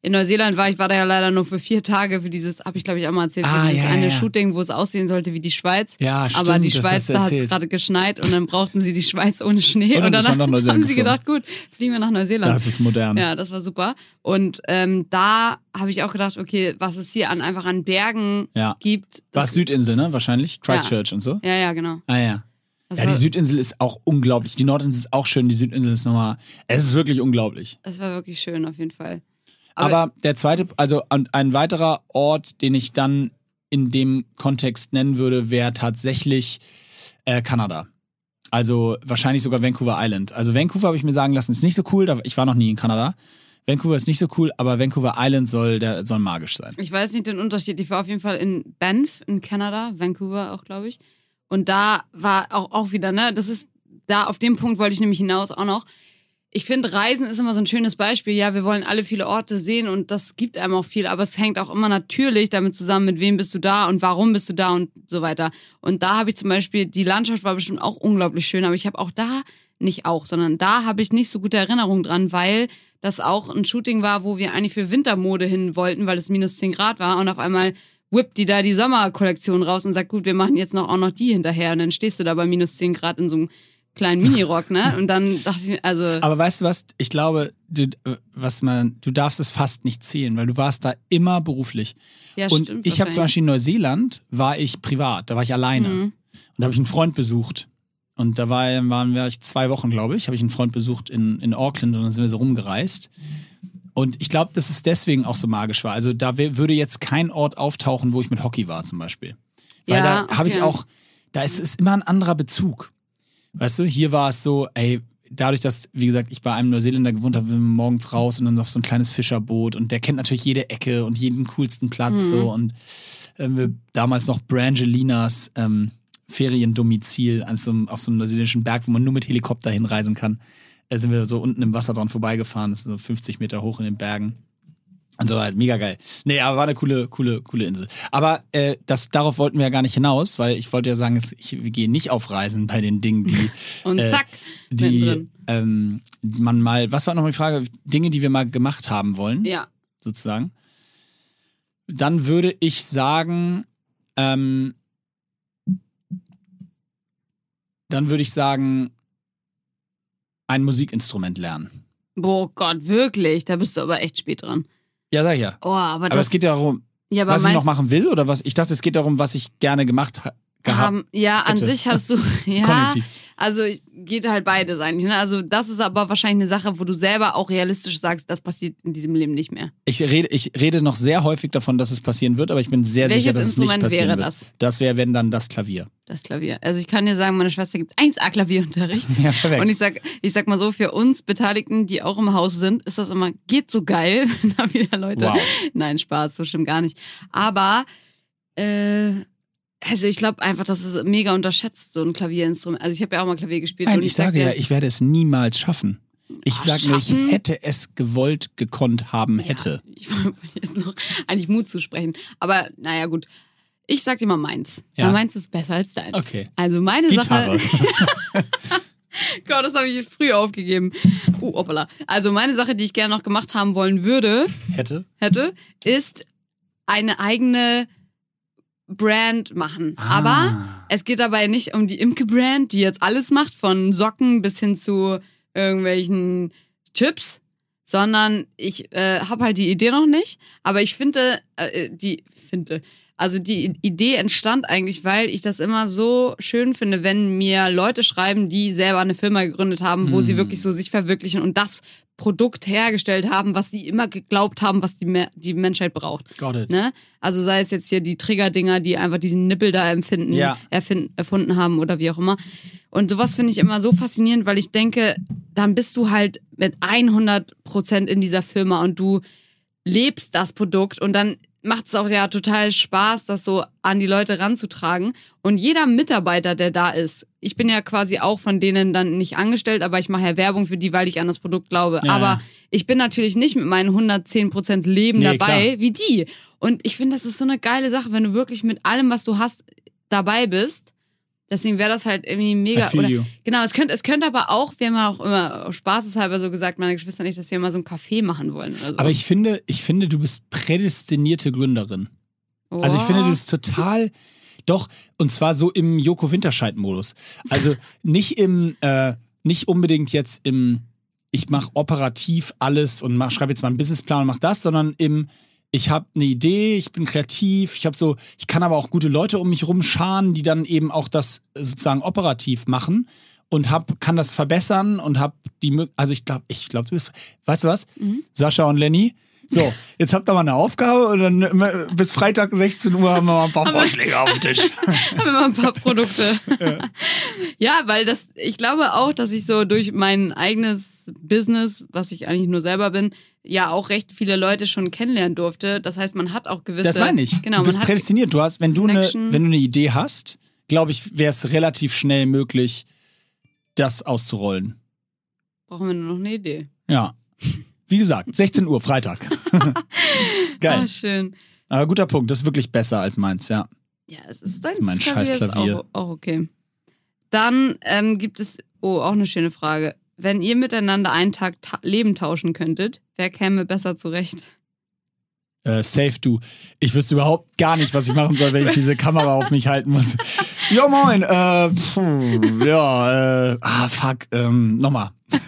in Neuseeland war, ich war da ja leider nur für vier Tage für dieses, habe ich glaube ich auch mal erzählt, Ah, für dieses ja, eine ja. Shooting, wo es aussehen sollte wie die Schweiz. Ja, aber die stimmt, Schweiz, da hat es gerade geschneit und dann brauchten sie die Schweiz ohne Schnee. Und dann ist man nach Neuseeland haben sie geflogen. gedacht, gut, fliegen wir nach Neuseeland. das ist modern. Ja, das war super. Und ähm, da habe ich auch gedacht, okay, was es hier an einfach an Bergen Ja. gibt. War es Südinsel, ne? Wahrscheinlich. Christchurch und so. Ja, ja, genau. Ah ja. Das, Ja, die Südinsel ist auch unglaublich. Die Nordinsel ist auch schön, die Südinsel ist nochmal. Es ist wirklich unglaublich. das war wirklich schön auf jeden Fall. Aber, der zweite, also ein, ein weiterer Ort, den ich dann in dem Kontext nennen würde, wäre tatsächlich äh, Kanada. Also wahrscheinlich sogar Vancouver Island. Also Vancouver habe ich mir sagen lassen, ist nicht so cool. Ich war noch nie in Kanada. Vancouver ist nicht so cool, aber Vancouver Island soll, der, soll magisch sein. Ich weiß nicht den Unterschied. Ich war auf jeden Fall in Banff in Kanada, Vancouver auch, glaube ich. Und da war auch, auch wieder, ne, das ist, da auf dem Punkt wollte ich nämlich hinaus auch noch. Ich finde, Reisen ist immer so ein schönes Beispiel. Ja, wir wollen alle viele Orte sehen und das gibt einem auch viel, aber es hängt auch immer natürlich damit zusammen, mit wem bist du da und warum bist du da und so weiter. Und da habe ich zum Beispiel, die Landschaft war bestimmt auch unglaublich schön, aber ich habe auch da, nicht auch, sondern da habe ich nicht so gute Erinnerungen dran, weil das auch ein Shooting war, wo wir eigentlich für Wintermode hin wollten, weil es minus 10 Grad war und auf einmal whippt die da die Sommerkollektion raus und sagt, gut, wir machen jetzt noch auch noch die hinterher und dann stehst du da bei minus 10 Grad in so einem kleinen Minirock, ne? Und dann dachte ich mir, also Aber weißt du was? Ich glaube, du, was man, du darfst es fast nicht zählen, weil du warst da immer beruflich. ja, Und stimmt. ich habe zum. Beispiel in Neuseeland, war ich privat, da war ich alleine. Mhm. Und da habe ich einen Freund besucht. Und da war, waren wir ich zwei Wochen, glaube ich, habe ich einen Freund besucht in, in Auckland und dann sind wir so rumgereist. Und ich glaube, dass es deswegen auch so magisch war. Also da würde jetzt kein Ort auftauchen, wo ich mit Hockey war zum Beispiel. Weil Ja, da habe ich okay. auch, da ist es immer ein anderer Bezug. Weißt du, hier war es so, ey, dadurch, dass, wie gesagt, ich bei einem Neuseeländer gewohnt habe, sind wir morgens raus und dann auf so ein kleines Fischerboot und der kennt natürlich jede Ecke und jeden coolsten Platz Mhm. so und ähm, wir damals noch Brangelinas ähm, Feriendomizil an so auf so einem neuseeländischen Berg, wo man nur mit Helikopter hinreisen kann. Da sind wir so unten im Wasser dran vorbeigefahren, das ist so 50 Meter hoch in den Bergen. Und so halt mega geil. Nee, aber war eine coole, coole, coole Insel. Aber äh, das, darauf wollten wir ja gar nicht hinaus, weil ich wollte ja sagen, es- ich, wir gehen nicht auf Reisen bei den Dingen, die, Und äh, zack, die ähm, man mal, was war nochmal die Frage? Dinge, die wir mal gemacht haben wollen, Ja. sozusagen. Dann würde ich sagen, ähm, dann würde ich sagen, ein Musikinstrument lernen. Boah Gott, wirklich, da bist du aber echt spät dran. Ja, sag ich ja. Oh, aber, Aber das, es geht ja darum, ja, was ich noch machen will oder was? Ich dachte, es geht darum, was ich gerne gemacht ha gehabt. Ähm, ja, an hätte. sich hast du, ja, Kognitiv. also geht halt beides eigentlich. Ne? Also das ist aber wahrscheinlich eine Sache, wo du selber auch realistisch sagst, das passiert in diesem Leben nicht mehr. Ich rede, ich rede noch sehr häufig davon, dass es passieren wird, aber ich bin sehr Welches sicher, dass es nicht Instrument passieren wäre wird. das? Das wäre, wenn dann das Klavier. Das Klavier. Also ich kann dir sagen, meine Schwester gibt 1A Klavierunterricht. Ja, perfekt. Und ich sag, ich sag mal so, für uns Beteiligten, die auch im Haus sind, ist das immer, geht so geil, wenn da wieder Leute. Wow. Nein, Spaß, so stimmt gar nicht. Aber, äh, also ich glaube einfach, das ist mega unterschätzt, so ein Klavierinstrument. Also ich habe ja auch mal Klavier gespielt. Nein, und ich sag sage ja, ich werde es niemals schaffen. Ich Oh, sage nur, ich hätte es gewollt, gekonnt haben hätte. Ja, ich wollte jetzt noch eigentlich Mut zusprechen. Aber naja, gut. Ich sag dir mal meins. Ja. Weil meins ist besser als deins. Okay. Also meine Gitarre. Sache. Gott, das habe ich früh aufgegeben. Uh, hoppala. Also meine Sache, die ich gerne noch gemacht haben wollen würde, Hätte? hätte, ist eine eigene Brand machen. Ah. Aber es geht dabei nicht um die Imke-Brand, die jetzt alles macht, von Socken bis hin zu irgendwelchen Chips, sondern ich äh, habe halt die Idee noch nicht. Aber ich finde, äh, die finde, also die Idee entstand eigentlich, weil ich das immer so schön finde, wenn mir Leute schreiben, die selber eine Firma gegründet haben, wo sie Hm. wirklich so sich verwirklichen und das Produkt hergestellt haben, was sie immer geglaubt haben, was die, die Menschheit braucht. Got it. Ne? Also sei es jetzt hier die Triggerdinger, die einfach diesen Nippel da empfinden, Ja. erfinden, erfunden haben oder wie auch immer. Und sowas finde ich immer so faszinierend, weil ich denke, dann bist du halt mit 100 Prozent in dieser Firma und du lebst das Produkt und dann macht es auch ja total Spaß, das so an die Leute ranzutragen. Und jeder Mitarbeiter, der da ist, ich bin ja quasi auch von denen dann nicht angestellt, aber ich mache ja Werbung für die, weil ich an das Produkt glaube. Ja, aber ich bin natürlich nicht mit meinen 110% Leben Nee, dabei klar. wie die. Und ich finde, das ist so eine geile Sache, wenn du wirklich mit allem, was du hast, dabei bist. Deswegen wäre das halt irgendwie mega. Oder, genau, es könnte, es könnte aber auch, wir haben ja auch immer spaßeshalber so gesagt, meine Geschwister nicht, dass wir mal so ein Café machen wollen. Oder so. Aber ich finde, ich finde, du bist prädestinierte Gründerin. Also ich finde, du bist total, doch, und zwar so im Joko Winterscheid-Modus. Also nicht im, äh, nicht unbedingt jetzt im, ich mache operativ alles und schreibe jetzt mal einen Businessplan und mach das, sondern im, ich habe eine Idee, ich bin kreativ, ich habe so, ich kann aber auch gute Leute um mich rumscharen, die dann eben auch das äh, sozusagen operativ machen und hab, kann das verbessern und hab die Möglichkeit, also ich glaube, ich glaube, du bist, weißt du was? Sascha und Lenny, so, jetzt habt ihr mal eine Aufgabe und dann immer bis Freitag 16 Uhr haben wir mal ein paar Vorschläge auf dem Tisch. haben wir mal ein paar Produkte. ja. weil das, ich glaube auch, dass ich so durch mein eigenes Business, was ich eigentlich nur selber bin, ja auch recht viele Leute schon kennenlernen durfte. Das heißt, man hat auch gewisse. Das meine ich. Genau, du bist prädestiniert. Du hast, wenn du eine, wenn du eine Idee hast, glaube ich, wäre es relativ schnell möglich, das auszurollen. brauchen wir nur noch eine Idee. Ja. Wie gesagt, 16 Uhr, Freitag. Geil. Ah, schön. Aber guter Punkt. Das ist wirklich besser als meins, ja. Ja, es ist dein mein Klavier scheiß ist Klavier. auch, auch okay. Dann ähm, gibt es, oh, auch eine schöne Frage. Wenn ihr miteinander einen Tag ta Leben tauschen könntet, wer käme besser zurecht? Äh, safe du. Ich wüsste überhaupt gar nicht, was ich machen soll, wenn ich diese Kamera auf mich halten muss. Ja, moin. Äh, puh, ja, äh, ah, fuck. Ähm, nochmal.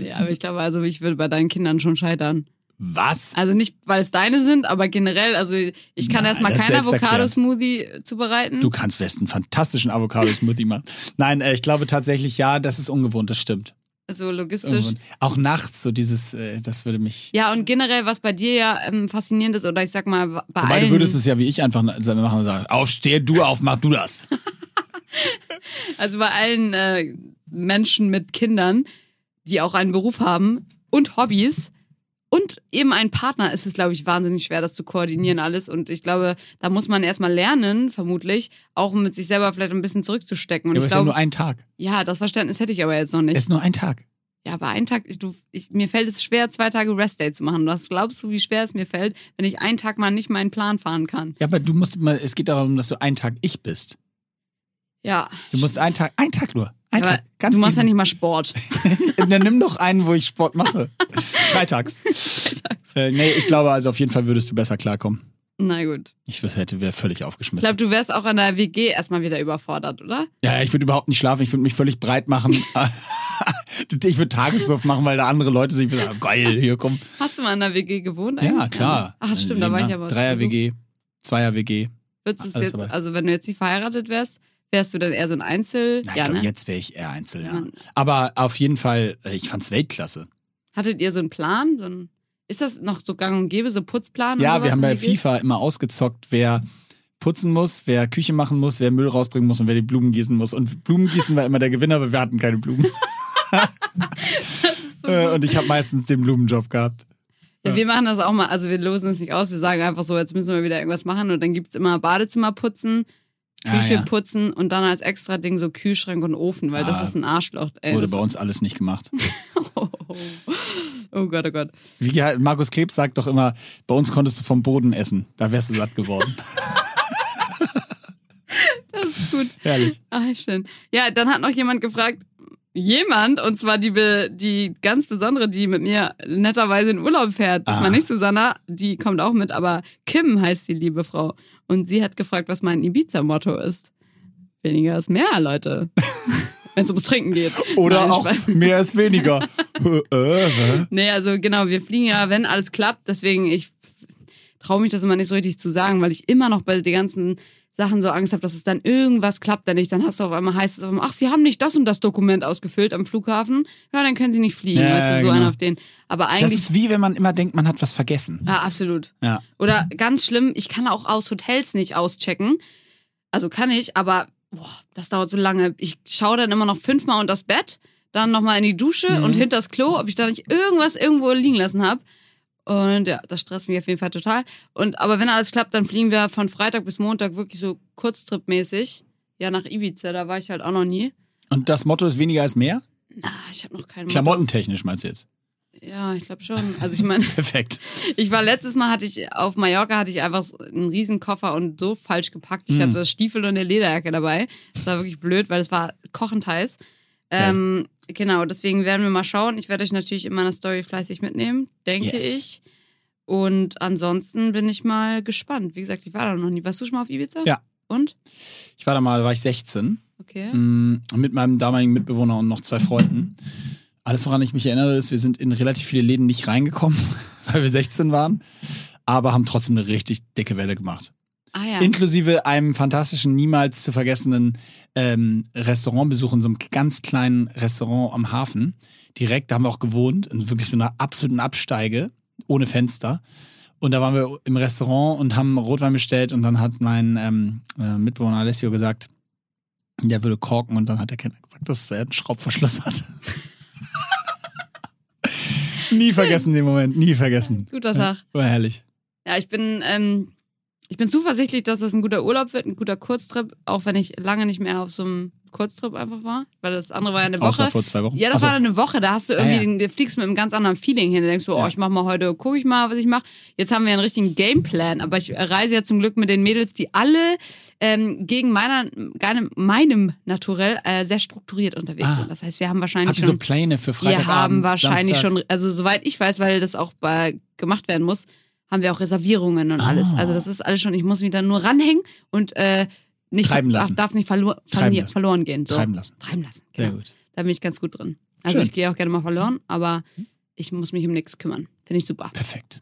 Ja, aber ich glaube, also ich würde bei deinen Kindern schon scheitern. Was? Also nicht, weil es deine sind, aber generell, also ich kann Nein, erstmal keinen. Avocado-Smoothie zubereiten. Du kannst Westen fantastischen Avocado-Smoothie machen. Nein, äh, ich glaube tatsächlich, ja, das ist ungewohnt, das stimmt. also logistisch. Ungewohnt. Auch nachts, so dieses, äh, das würde mich. Ja, und generell, was bei dir ja ähm, faszinierend ist, oder ich sag mal, bei Wobei allen. du würdest es ja wie ich einfach machen und sagen, auf, steh du auf, mach du das. Also bei allen äh, Menschen mit Kindern, die auch einen Beruf haben und Hobbys und eben einen Partner, ist es, glaube ich, wahnsinnig schwer, das zu koordinieren alles. Und ich glaube, da muss man erstmal lernen, vermutlich, auch mit sich selber vielleicht ein bisschen zurückzustecken. Und Ja, aber ich ist ja glaube, nur ein Tag. ja, das Verständnis hätte ich aber jetzt noch nicht. Es ist nur ein Tag. ja, aber einen Tag, ich, du, ich, mir fällt es schwer, zwei Tage Restday zu machen. Was glaubst du, wie schwer es mir fällt, wenn ich einen Tag mal nicht meinen Plan fahren kann? Ja, aber du musst mal, es geht darum, dass du ein Tag ich bist. Ja. Du musst einen Tag, ein Tag nur. Ein aber Tag. Ganz du machst ja easy. nicht mal Sport. Dann nimm doch einen, wo ich Sport mache. Freitags. Äh, nee, ich glaube also auf jeden Fall würdest du besser klarkommen. Na gut. Ich hätte wäre völlig Ich aufgeschmissen. glaube, du wärst auch an der WG erstmal wieder überfordert, oder? ja, ja, ich würde überhaupt nicht schlafen, ich würde mich völlig breit machen. ich würde Tagesluft machen, weil da andere Leute sind. Ich würde sagen, geil, hier komm. Hast du mal in der WG gewohnt? Ja, eigentlich? klar. Ach, stimmt, da war ich aber. zu Dreier. WG, Zweier WG. Würdest du es jetzt, dabei. also wenn du jetzt nicht verheiratet wärst, wärst du dann eher so ein Einzel? Na, ich ja, glaube, ne? jetzt wäre ich eher Einzel, ja. Man- Aber auf jeden Fall, äh, ich fand's Weltklasse. Hattet ihr so einen Plan? So ein, ist das noch so gang und gäbe, so Putzplan? Ja, wir haben bei? FIFA immer ausgezockt, wer putzen muss, wer Küche machen muss, wer Müll rausbringen muss und wer die Blumen gießen muss. Und Blumen gießen war immer der Gewinner, aber wir hatten keine Blumen. So Äh, und ich habe meistens den Blumenjob gehabt. Ja, wir machen das auch mal, also wir losen es nicht aus, wir sagen einfach so, jetzt müssen wir wieder irgendwas machen und dann gibt's immer Badezimmer putzen, Ah, Küche ja. putzen und dann als extra Ding so Kühlschrank und Ofen, weil das Ah. ist ein Arschloch. Ey, Wurde das, bei uns alles nicht gemacht. oh, oh Gott, oh Gott. Wie Markus Klebs sagt doch immer, bei uns konntest du vom Boden essen. Da wärst du satt geworden. Das ist gut. Herrlich. Ah, schön. Ja, dann hat noch jemand gefragt, jemand, und zwar die, die ganz besondere, die mit mir netterweise in Urlaub fährt. Das Ah. war nicht Susanna, die kommt auch mit, aber Kim heißt die liebe Frau. Und sie hat gefragt, was mein Ibiza-Motto ist. Weniger ist mehr, Leute. Wenn es ums Trinken geht. Oder Nein, auch Spaß. mehr ist weniger. Nee, also genau, wir fliegen ja, wenn alles klappt. Deswegen, ich traue mich das immer nicht so richtig zu sagen, weil ich immer noch bei den ganzen Sachen so Angst habe, dass es dann irgendwas klappt dann nicht. Dann hast du auf einmal heißt es, auf einmal, ach, sie haben nicht das und das Dokument ausgefüllt am Flughafen. Ja, dann können sie nicht fliegen, Ja, weißt du, so genau. einer auf den. Aber Das eigentlich. ist wie wenn man immer denkt, man hat was vergessen. ja, absolut. Ja. Oder ganz schlimm, ich kann auch aus Hotels nicht auschecken. Also kann ich, aber boah, das dauert so lange. Ich schaue dann immer noch fünfmal unter das Bett, dann nochmal in die Dusche Mhm. und hinter das Klo, ob ich da nicht irgendwas irgendwo liegen lassen habe. Und ja, das stresst mich auf jeden Fall total. Und aber wenn alles klappt, dann fliegen wir von Freitag bis Montag wirklich so Kurztrip-mäßig. Ja, nach Ibiza, da war ich halt auch noch nie. Und das Motto ist weniger ist mehr? Ah, ich habe noch keinen Klamottentechnisch meinst du jetzt? Ja, ich glaube schon. Also ich meine, Perfekt. Ich war letztes Mal hatte ich auf Mallorca hatte ich einfach einen riesen Koffer und so falsch gepackt. Ich Mm. hatte Stiefel und eine Lederjacke dabei. Das war wirklich blöd, weil es war kochend heiß. Ähm, genau, deswegen werden wir mal schauen. Ich werde euch natürlich in meiner Story fleißig mitnehmen, denke Yes. ich. Und ansonsten bin ich mal gespannt. Wie gesagt, ich war da noch nie. Warst du schon mal auf Ibiza? Ja. Und? Ich war da mal, da war ich 16, Okay. mm, mit meinem damaligen Mitbewohner und noch zwei Freunden. Alles, woran ich mich erinnere, ist, wir sind in relativ viele Läden nicht reingekommen, weil wir 16 waren, aber haben trotzdem eine richtig dicke Welle gemacht. Ah ja. Inklusive einem fantastischen, niemals zu vergessenen ähm, Restaurantbesuch in so einem ganz kleinen Restaurant am Hafen. Direkt, da haben wir auch gewohnt, in wirklich so einer absoluten Absteige, ohne Fenster. Und da waren wir im Restaurant und haben Rotwein bestellt und dann hat mein ähm, äh, Mitbewohner Alessio gesagt, der würde korken und dann hat der Kenner gesagt, dass er einen Schraubverschluss hat. nie vergessen den Moment, nie vergessen. Guter Tag. War herrlich. Ja, ich bin, ähm, ich bin zuversichtlich, dass das ein guter Urlaub wird, ein guter Kurztrip, auch wenn ich lange nicht mehr auf so einem Kurztrip einfach war, weil das andere war ja eine Außer Woche. vor zwei Wochen. Ja, das Ach so. war dann eine Woche, da hast du irgendwie, Ah, ja. den, du fliegst mit einem ganz anderen Feeling hin. Du denkst so, oh, Ja. ich mach mal heute, gucke ich mal, was ich mache. Jetzt haben wir einen richtigen Gameplan, aber ich reise ja zum Glück mit den Mädels, die alle ähm, gegen meiner, meinem, meinem Naturell äh, sehr strukturiert unterwegs Ah. sind. Das heißt, wir haben wahrscheinlich Habt ihr so schon, Pläne für wir Freitagabend? haben wahrscheinlich Samstag? schon, also soweit ich weiß, weil das auch bei, gemacht werden muss, haben wir auch Reservierungen und alles. Ah. Also das ist alles schon, ich muss mich dann nur ranhängen und äh, nicht, Treiben darf, lassen. darf nicht verlo verlieren, lassen. verloren gehen. So. Treiben lassen. Treiben lassen. Sehr Genau. gut. Da bin ich ganz gut drin. Also Schön. ich gehe auch gerne mal verloren, aber ich muss mich um nichts kümmern. Finde ich super. Perfekt.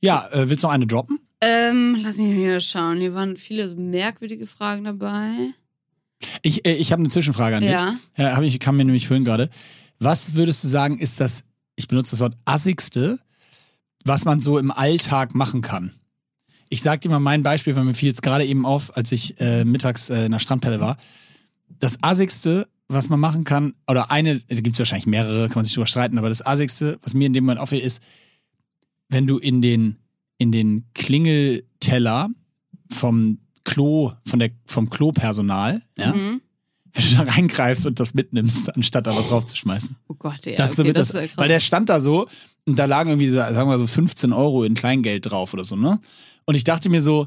Ja, äh, willst du noch eine droppen? Ähm, lass mich hier schauen. Hier waren viele merkwürdige Fragen dabei. Ich, äh, ich habe eine Zwischenfrage an Ja. dich. Ja, hab ich kam mir nämlich vorhin gerade. Was würdest du sagen, ist das, ich benutze das Wort assigste, was man so im Alltag machen kann? Ich sag dir mal mein Beispiel, weil mir fiel jetzt gerade eben auf, als ich äh, mittags äh, in der Strandpelle war. Das assigste, was man machen kann, oder eine, da gibt es wahrscheinlich mehrere, kann man sich drüber streiten, aber das assigste, was mir in dem Moment auffiel, ist, wenn du in den, in den Klingelteller vom Klo, von der, vom Klopersonal, ja, Mhm. Wenn du da reingreifst und das mitnimmst, anstatt da was raufzuschmeißen. Oh Gott, ja. das, okay, das, krass. weil der stand da so und da lagen irgendwie, so, sagen wir so 15 Euro in Kleingeld drauf oder so, ne? Und ich dachte mir so,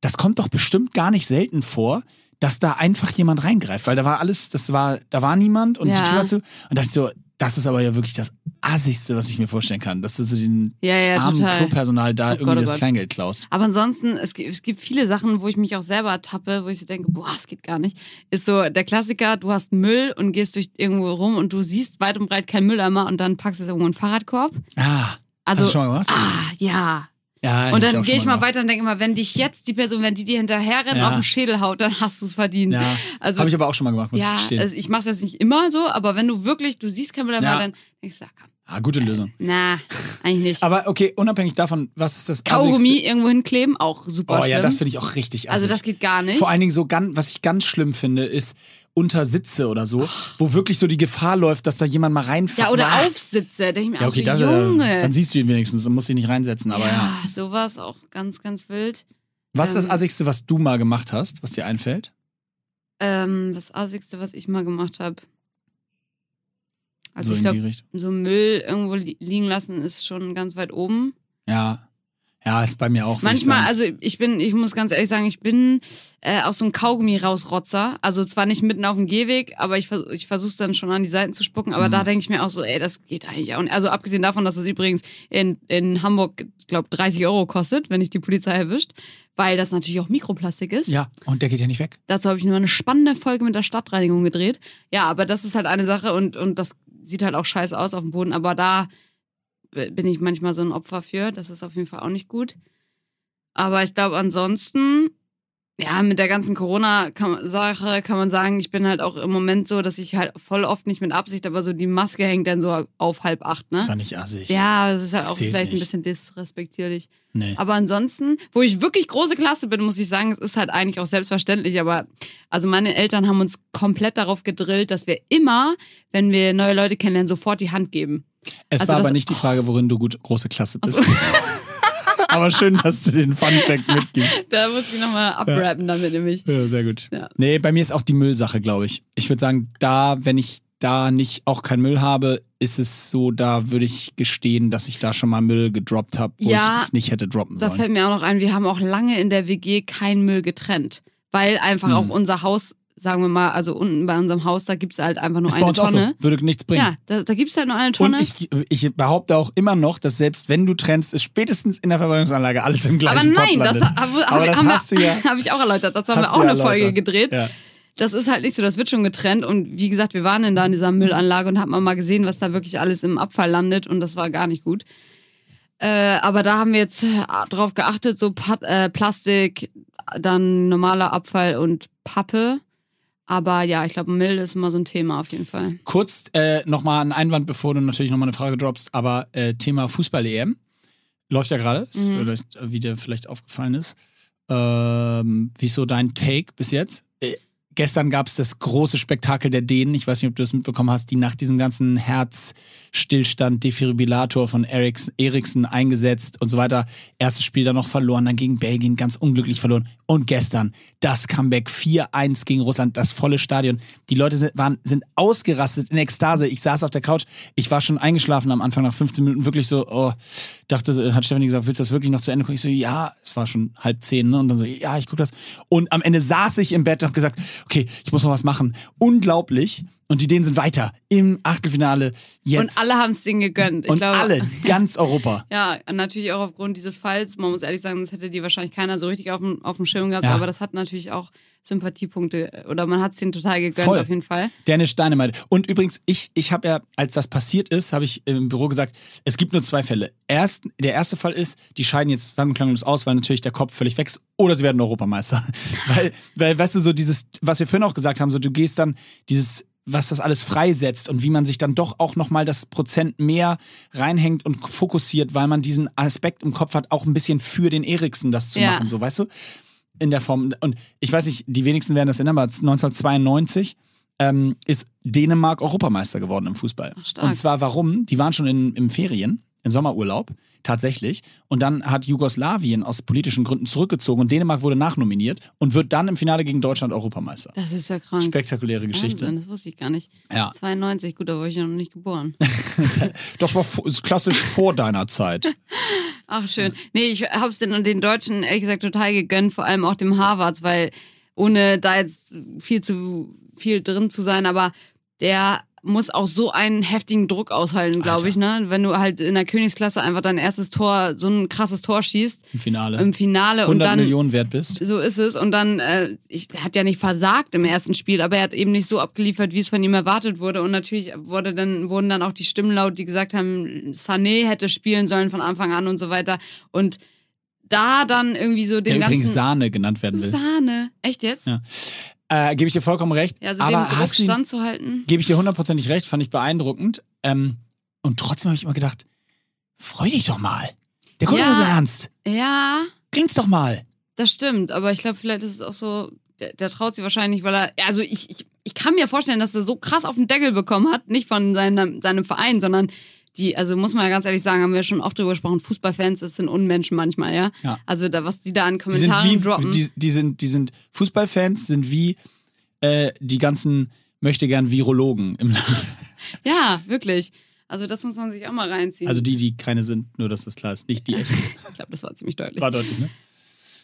das kommt doch bestimmt gar nicht selten vor, dass da einfach jemand reingreift, weil da war alles, das war, da war niemand und Ja. die Tür zu. Und dachte so, das ist aber ja wirklich das Assigste, was ich mir vorstellen kann, dass du so den ja, ja, armen total. Klopersonal da Oh irgendwie Gott, oh das Gott. Kleingeld klaust. Aber ansonsten, es gibt, es gibt viele Sachen, wo ich mich auch selber ertappe, wo ich so denke, boah, es geht gar nicht. Ist so der Klassiker, du hast Müll und gehst durch irgendwo rum und du siehst weit und breit kein Mülleimer und dann packst du es irgendwo in den Fahrradkorb. Ah, Also, hast du schon mal gemacht? ah, ja. Ja, Und dann gehe ich mal gemacht. weiter und denke immer, wenn dich jetzt die Person, wenn die dir hinterher rennt, Ja. auf den Schädel haut, dann hast du es verdient. Ja, Also, habe ich aber auch schon mal gemacht, muss ja, ich gestehen. also ich mache es jetzt nicht immer so, aber wenn du wirklich, du siehst kein Mülleimer, Ja. dann denkst du, ja, komm, ah, gute Lösung. na, eigentlich nicht. Aber okay, unabhängig davon, was ist das Kaugummi irgendwo hinkleben, auch super Oh ja, schlimm. das finde ich auch richtig also assig. das geht gar nicht. Vor allen Dingen so ganz, was ich ganz schlimm finde, ist unter Sitze oder so, wo wirklich so die Gefahr läuft, dass da jemand mal reinfällt. ja, oder Ah. Aufsitze, denke ich mir Ja, auch okay, so, das, Junge. dann siehst du ihn wenigstens und musst ihn nicht reinsetzen, aber ja. ja, sowas auch ganz, ganz wild. Was ist das ähm, Assigste, was du mal gemacht hast, was dir einfällt? Ähm, das Assigste, was ich mal gemacht habe. Also so ich glaube, so Müll irgendwo li liegen lassen ist schon ganz weit oben. Ja. Ja, ist bei mir auch. ich Manchmal, also ich bin, ich muss ganz ehrlich sagen, ich bin äh, auch so ein Kaugummi-Rausrotzer. Also zwar nicht mitten auf dem Gehweg, aber ich, vers ich versuche dann schon an die Seiten zu spucken. Aber Mhm. da denke ich mir auch so, ey, das geht eigentlich auch nicht. Also abgesehen davon, dass es übrigens in, in Hamburg, glaube 30 Euro kostet, wenn ich die Polizei erwischt, weil das natürlich auch Mikroplastik ist. Ja, und der geht ja nicht weg. Dazu habe ich nur eine spannende Folge mit der Stadtreinigung gedreht. Ja, aber das ist halt eine Sache und, und das sieht halt auch scheiße aus auf dem Boden. Aber da bin ich manchmal so ein Opfer für. Das ist auf jeden Fall auch nicht gut. Aber ich glaube, ansonsten, ja, mit der ganzen Corona-Sache kann man sagen, ich bin halt auch im Moment so, dass ich halt voll oft nicht mit Absicht, aber so die Maske hängt dann so auf halb acht, ne? Ist doch nicht assig. Ja, es ist halt Das auch vielleicht ein nicht. bisschen disrespektierlich. Nee. Aber ansonsten, wo ich wirklich große Klasse bin, muss ich sagen, es ist halt eigentlich auch selbstverständlich. Aber also meine Eltern haben uns komplett darauf gedrillt, dass wir immer, wenn wir neue Leute kennenlernen, sofort die Hand geben. Es also war aber nicht die Frage, worin du gut große Klasse bist. aber schön, dass du den Fun Fact mitgibst. Da muss ich nochmal abrappen damit nämlich. Ja, sehr gut. Ja. Nee, bei mir ist auch die Müllsache, glaube ich. Ich würde sagen, da, wenn ich da nicht auch keinen Müll habe, ist es so, da würde ich gestehen, dass ich da schon mal Müll gedroppt habe, wo Ja, ich es nicht hätte droppen Da sollen. fällt mir auch noch ein, wir haben auch lange in der WG keinen Müll getrennt. Weil einfach Hm. auch unser Haus, sagen wir mal, also unten bei unserem Haus, da gibt's halt einfach nur ist eine Tonne. so. Würde nichts bringen. Ja, da, da gibt's halt nur eine Und Tonne. ich, ich behaupte auch immer noch, dass selbst wenn du trennst, ist spätestens in der Verbrennungsanlage alles im gleichen aber nein, das, hab, Aber das hast wir, du ja. Habe ich auch erläutert. Dazu haben wir auch eine Folge erläutert. gedreht. Ja. Das ist halt nicht so, das wird schon getrennt. Und wie gesagt, wir waren dann da in dieser Müllanlage und haben mal gesehen, was da wirklich alles im Abfall landet. Und das war gar nicht gut. Äh, aber da haben wir jetzt äh, drauf geachtet, so Pat äh, Plastik, dann normaler Abfall und Pappe. Aber ja, ich glaube, Müll ist immer so ein Thema auf jeden Fall. Kurz äh, nochmal ein Einwand, bevor du natürlich nochmal eine Frage droppst, aber äh, Thema Fußball-EM läuft ja gerade, Mhm. wie dir vielleicht aufgefallen ist. Ähm, wie ist so dein Take bis jetzt? Äh, gestern gab es das große Spektakel der Dänen, ich weiß nicht, ob du das mitbekommen hast, die nach diesem ganzen Herzstillstand Defibrillator von Eriksen, eingesetzt und so weiter. Erstes Spiel dann noch verloren, dann gegen Belgien ganz unglücklich verloren. Und gestern das Comeback 4-1 gegen Russland, das volle Stadion. Die Leute sind, waren, sind ausgerastet in Ekstase. Ich saß auf der Couch, ich war schon eingeschlafen am Anfang nach 15 Minuten, wirklich so, oh, dachte, hat Stefanie gesagt, willst du das wirklich noch zu Ende gucken? Ich so, ja, es war schon halb zehn, ne? Und dann so, ja, ich guck das. Und am Ende saß ich im Bett und hab gesagt, okay, ich muss noch was machen. Unglaublich. Und die Dänen sind weiter im Achtelfinale jetzt. Und alle haben es denen gegönnt. Ich Und glaube, alle, ganz Europa. Ja, natürlich auch aufgrund dieses Falls. Man muss ehrlich sagen, das hätte die wahrscheinlich keiner so richtig auf dem, auf dem Schirm gehabt. Ja. Aber das hat natürlich auch Sympathiepunkte. Oder man hat es denen total gegönnt, Voll. auf jeden Fall. Dennis Steinemeier. Und übrigens, ich, ich habe ja, als das passiert ist, habe ich im Büro gesagt, es gibt nur zwei Fälle. Erst, der erste Fall ist, die scheiden jetzt sang- und klanglos aus, weil natürlich der Kopf völlig weg ist, oder sie werden Europameister. weil, weil, weißt du, so dieses, was wir vorhin auch gesagt haben, so du gehst dann dieses was das alles freisetzt und wie man sich dann doch auch nochmal das Prozent mehr reinhängt und fokussiert, weil man diesen Aspekt im Kopf hat, auch ein bisschen für den Eriksen das zu Ja. machen, so weißt du? In der Form. Und ich weiß nicht, die wenigsten werden das erinnern, aber 1992 ähm, ist Dänemark Europameister geworden im Fußball. Stark. und zwar warum? Die waren schon in, im Ferien, im Sommerurlaub, tatsächlich. Und dann hat Jugoslawien aus politischen Gründen zurückgezogen und Dänemark wurde nachnominiert und wird dann im Finale gegen Deutschland Europameister. Das ist ja krank. Spektakuläre Geschichte. Wahnsinn, das wusste ich gar nicht. Ja. 92, gut, da war ich ja noch nicht geboren. Das war klassisch vor deiner Zeit. Ach, schön. Nee, ich hab's den, den Deutschen ehrlich gesagt total gegönnt, vor allem auch dem Harvards, weil ohne da jetzt viel zu viel drin zu sein, aber der muss auch so einen heftigen Druck aushalten, glaube ich, ne? Wenn du halt in der Königsklasse einfach dein erstes Tor, so ein krasses Tor schießt Im Finale. im Finale und 100 dann Millionen wert bist. so ist es. Und dann, äh, ich, er hat ja nicht versagt im ersten Spiel, aber er hat eben nicht so abgeliefert, wie es von ihm erwartet wurde. Und natürlich wurde dann, wurden dann auch die Stimmen laut, die gesagt haben, Sané hätte spielen sollen von Anfang an und so weiter. Und da dann irgendwie so Der den übrigens ganzen Sahne genannt werden will. Sahne. Echt jetzt? Ja. Äh, Gebe ich dir vollkommen recht. Ja, also aber dem Druck standzuhalten. Gebe ich dir hundertprozentig recht, fand ich beeindruckend. Ähm, und trotzdem habe ich immer gedacht, freu dich doch mal. Der kommt Ja. so ernst. Ja, Grin's doch mal. das stimmt. Aber ich glaube, vielleicht ist es auch so, der, der traut sich wahrscheinlich, weil er, also ich, ich, ich kann mir vorstellen, dass er so krass auf den Deckel bekommen hat, nicht von seinem, seinem Verein, sondern die, also muss man ja ganz ehrlich sagen, haben wir schon oft drüber gesprochen, Fußballfans, das sind Unmenschen manchmal, ja. Ja. Also da, was die da an Die sind Kommentaren wie, droppen. die, die sind, die sind Fußballfans, sind wie äh, die ganzen möchte gern Virologen im Land. ja, wirklich. Also das muss man sich auch mal reinziehen. Also die, die keine sind, nur dass das klar ist, nicht die echten. ich glaube, das war ziemlich deutlich. War deutlich, ne?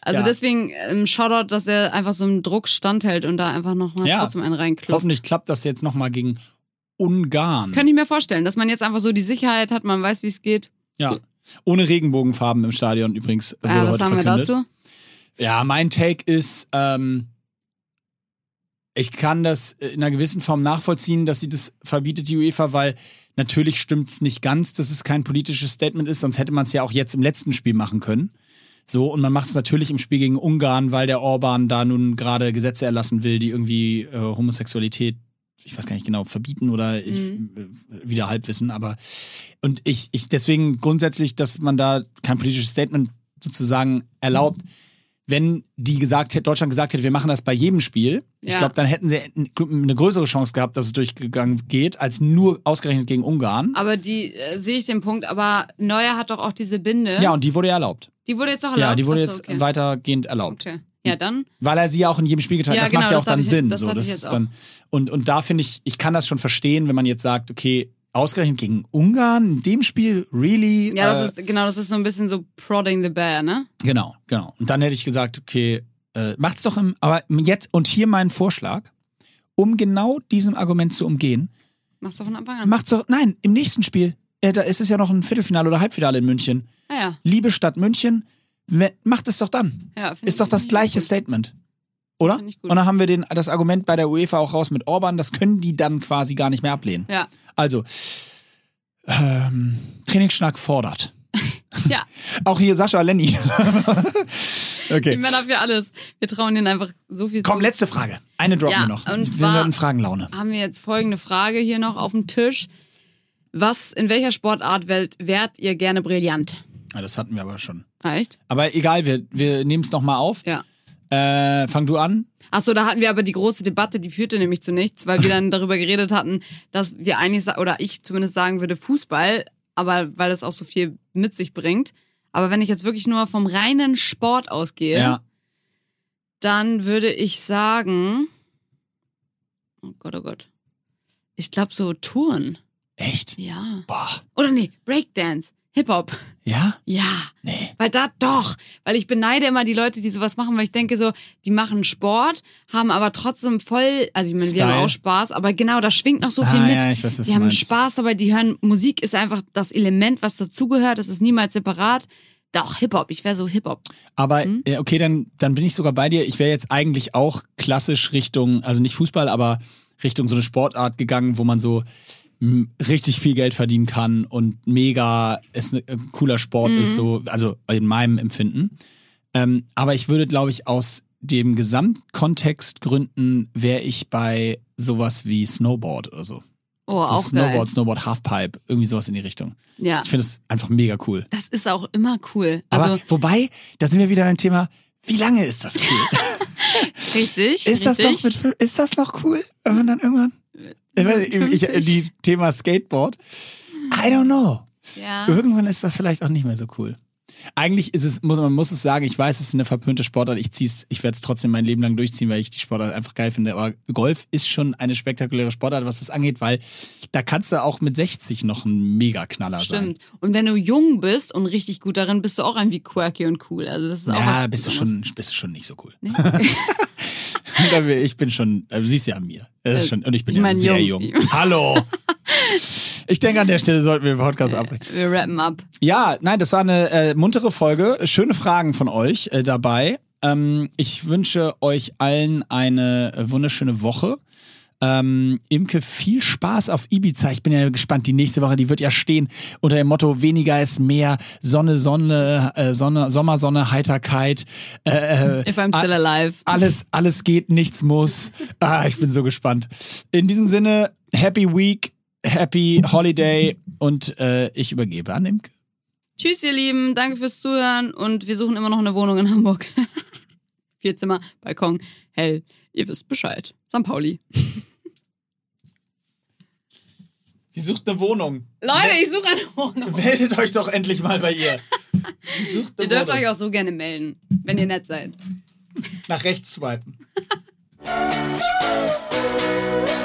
Also Ja. deswegen ähm, Shoutout, dass er einfach so im Druck standhält und da einfach nochmal Ja. trotzdem einen reinklopft. Hoffentlich klappt das jetzt nochmal gegen Ungarn. Könnte ich mir vorstellen, dass man jetzt einfach so die Sicherheit hat, man weiß, wie es geht. ja. Ohne Regenbogenfarben im Stadion übrigens. Ja, was heute sagen wir verkündet. dazu? Ja, mein Take ist, ähm, ich kann das in einer gewissen Form nachvollziehen, dass sie das verbietet, die UEFA, weil natürlich stimmt es nicht ganz, dass es kein politisches Statement ist, sonst hätte man es ja auch jetzt im letzten Spiel machen können. So, und man macht es natürlich im Spiel gegen Ungarn, weil der Orban da nun gerade Gesetze erlassen will, die irgendwie äh, Homosexualität, ich weiß gar nicht genau, verbieten oder ich Mhm. äh, wieder Halbwissen, aber und ich, ich deswegen grundsätzlich, dass man da kein politisches Statement sozusagen erlaubt, wenn die gesagt hätte, Deutschland gesagt hätte, wir machen das bei jedem Spiel, ich Ja. glaube, dann hätten sie eine größere Chance gehabt, dass es durchgegangen geht, als nur ausgerechnet gegen Ungarn. Aber die äh, sehe ich den Punkt, aber Neuer hat doch auch diese Binde. Ja, und die wurde ja erlaubt. Die wurde jetzt auch erlaubt. Ja, die wurde Achso, jetzt okay. weitergehend erlaubt. Okay. Ja, dann. Weil er sie ja auch in jedem Spiel getan hat. Ja, das genau, macht ja auch dann ich- Sinn. das so, dachte das ich ist jetzt dann, und, und da finde ich, ich kann das schon verstehen, wenn man jetzt sagt, okay, ausgerechnet gegen Ungarn in dem Spiel, really? Ja, Äh, das ist genau, das ist so ein bisschen so prodding the bear, ne? Genau, genau. Und dann hätte ich gesagt, okay, äh, macht's doch im, aber jetzt, und hier mein Vorschlag, um genau diesem Argument zu umgehen, Machst du von Anfang an. macht's doch, nein, im nächsten Spiel, äh, da ist es ja noch ein Viertelfinale oder Halbfinale in München. Ah, ja. Liebe Stadt München, macht es doch dann. ja Ist doch das gleiche. Statement. Oder? Und dann haben wir den, das Argument bei der UEFA auch raus mit Orban, das können die dann quasi gar nicht mehr ablehnen. Ja. Also, ähm, Trainingsschnack fordert. Ja, Auch hier Sascha Lenny. die okay. Männer für alles. Wir trauen denen einfach so viel Komm, zu. letzte Frage. Eine droppen Ja, wir noch. und wir werden Fragenlaune. haben wir jetzt folgende Frage hier noch auf dem Tisch. Was, in welcher Sportart wärt ihr gerne brillant? Ja, das hatten wir aber schon. Ah, echt? Aber egal, wir, wir nehmen es nochmal auf. Ja. Äh, fang du an. Achso, da hatten wir aber die große Debatte, die führte nämlich zu nichts, weil wir dann darüber geredet hatten, dass wir eigentlich, oder ich zumindest sagen würde, Fußball, aber weil das auch so viel mit sich bringt. Aber wenn ich jetzt wirklich nur vom reinen Sport ausgehe, Ja. dann würde ich sagen, oh Gott, oh Gott. Ich glaube so Touren. Echt? Ja. Boah. Oder nee, Breakdance, Hip-Hop. Ja? Ja. Nee. Weil da doch, weil ich beneide immer die Leute, die sowas machen, weil ich denke so, die machen Sport, haben aber trotzdem voll, also ich meine, wir Style. haben auch Spaß, aber genau, da schwingt noch so viel ah, mit. ja, ich weiß, was die haben meinst. Spaß dabei, die hören, Musik ist einfach das Element, was dazugehört, das ist niemals separat. Doch, Hip-Hop, ich wäre so Hip-Hop. Aber Hm? äh, okay, dann, dann bin ich sogar bei dir. Ich wäre jetzt eigentlich auch klassisch Richtung, also nicht Fußball, aber Richtung so eine Sportart gegangen, wo man so richtig viel Geld verdienen kann und mega es ne, ein cooler Sport Mhm. ist, so, also in meinem Empfinden. Ähm, aber ich würde, glaube ich, aus dem Gesamtkontext gründen, wäre ich bei sowas wie Snowboard oder so. Oh, so auch Snowboard, geil. Snowboard Halfpipe, irgendwie sowas in die Richtung. Ja, Ich finde das einfach mega cool. das ist auch immer cool. Aber Also, wobei, da sind wir wieder beim Thema, wie lange ist das cool? richtig, ist, das richtig. noch mit, ist das noch cool, wenn man dann irgendwann. Ich weiß, ich, 50. die Thema Skateboard. I don't know. ja. Irgendwann ist das vielleicht auch nicht mehr so cool. Eigentlich ist es, muss, man muss es sagen, ich weiß, es ist eine verpönte Sportart. Ich zieh's, ich werde es trotzdem mein Leben lang durchziehen, weil ich die Sportart einfach geil finde. Aber Golf ist schon eine spektakuläre Sportart, was das angeht, weil da kannst du auch mit 60 noch ein Mega-Knaller sein. Stimmt. Und wenn du jung bist und richtig gut darin, bist du auch irgendwie quirky und cool. Also das ist auch Ja, bist du, schon, bist du schon nicht so cool. Nee? ich bin schon, also du siehst ja an mir. Das ist Äh, schon, und ich bin ich ja sehr jung. jung. Hallo! Ich denke, an der Stelle sollten wir den Podcast abbrechen. Wir rappen ab. Ja, nein, das war eine äh, muntere Folge. Schöne Fragen von euch äh, dabei. Ähm, ich wünsche euch allen eine äh, wunderschöne Woche. Ähm, Imke, viel Spaß auf Ibiza. Ich bin ja gespannt. Die nächste Woche, die wird ja stehen unter dem Motto weniger ist mehr. Sonne, Sonne, äh, Sonne, Sommersonne, Heiterkeit. Äh, äh, If I'm still alive. alles, alles geht, nichts muss. Ah, ich bin so gespannt. In diesem Sinne, Happy Week, Happy Holiday und äh, ich übergebe an Imke. Tschüss, ihr Lieben. Danke fürs Zuhören. Und wir suchen immer noch eine Wohnung in Hamburg. Vier Zimmer, Balkon, hell. Ihr wisst Bescheid. St. Pauli. Sie sucht eine Wohnung. Leute, ich suche eine Wohnung. Meldet euch doch endlich mal bei ihr. Ihr dürft euch auch so gerne melden, wenn ihr nett seid. nach rechts swipen.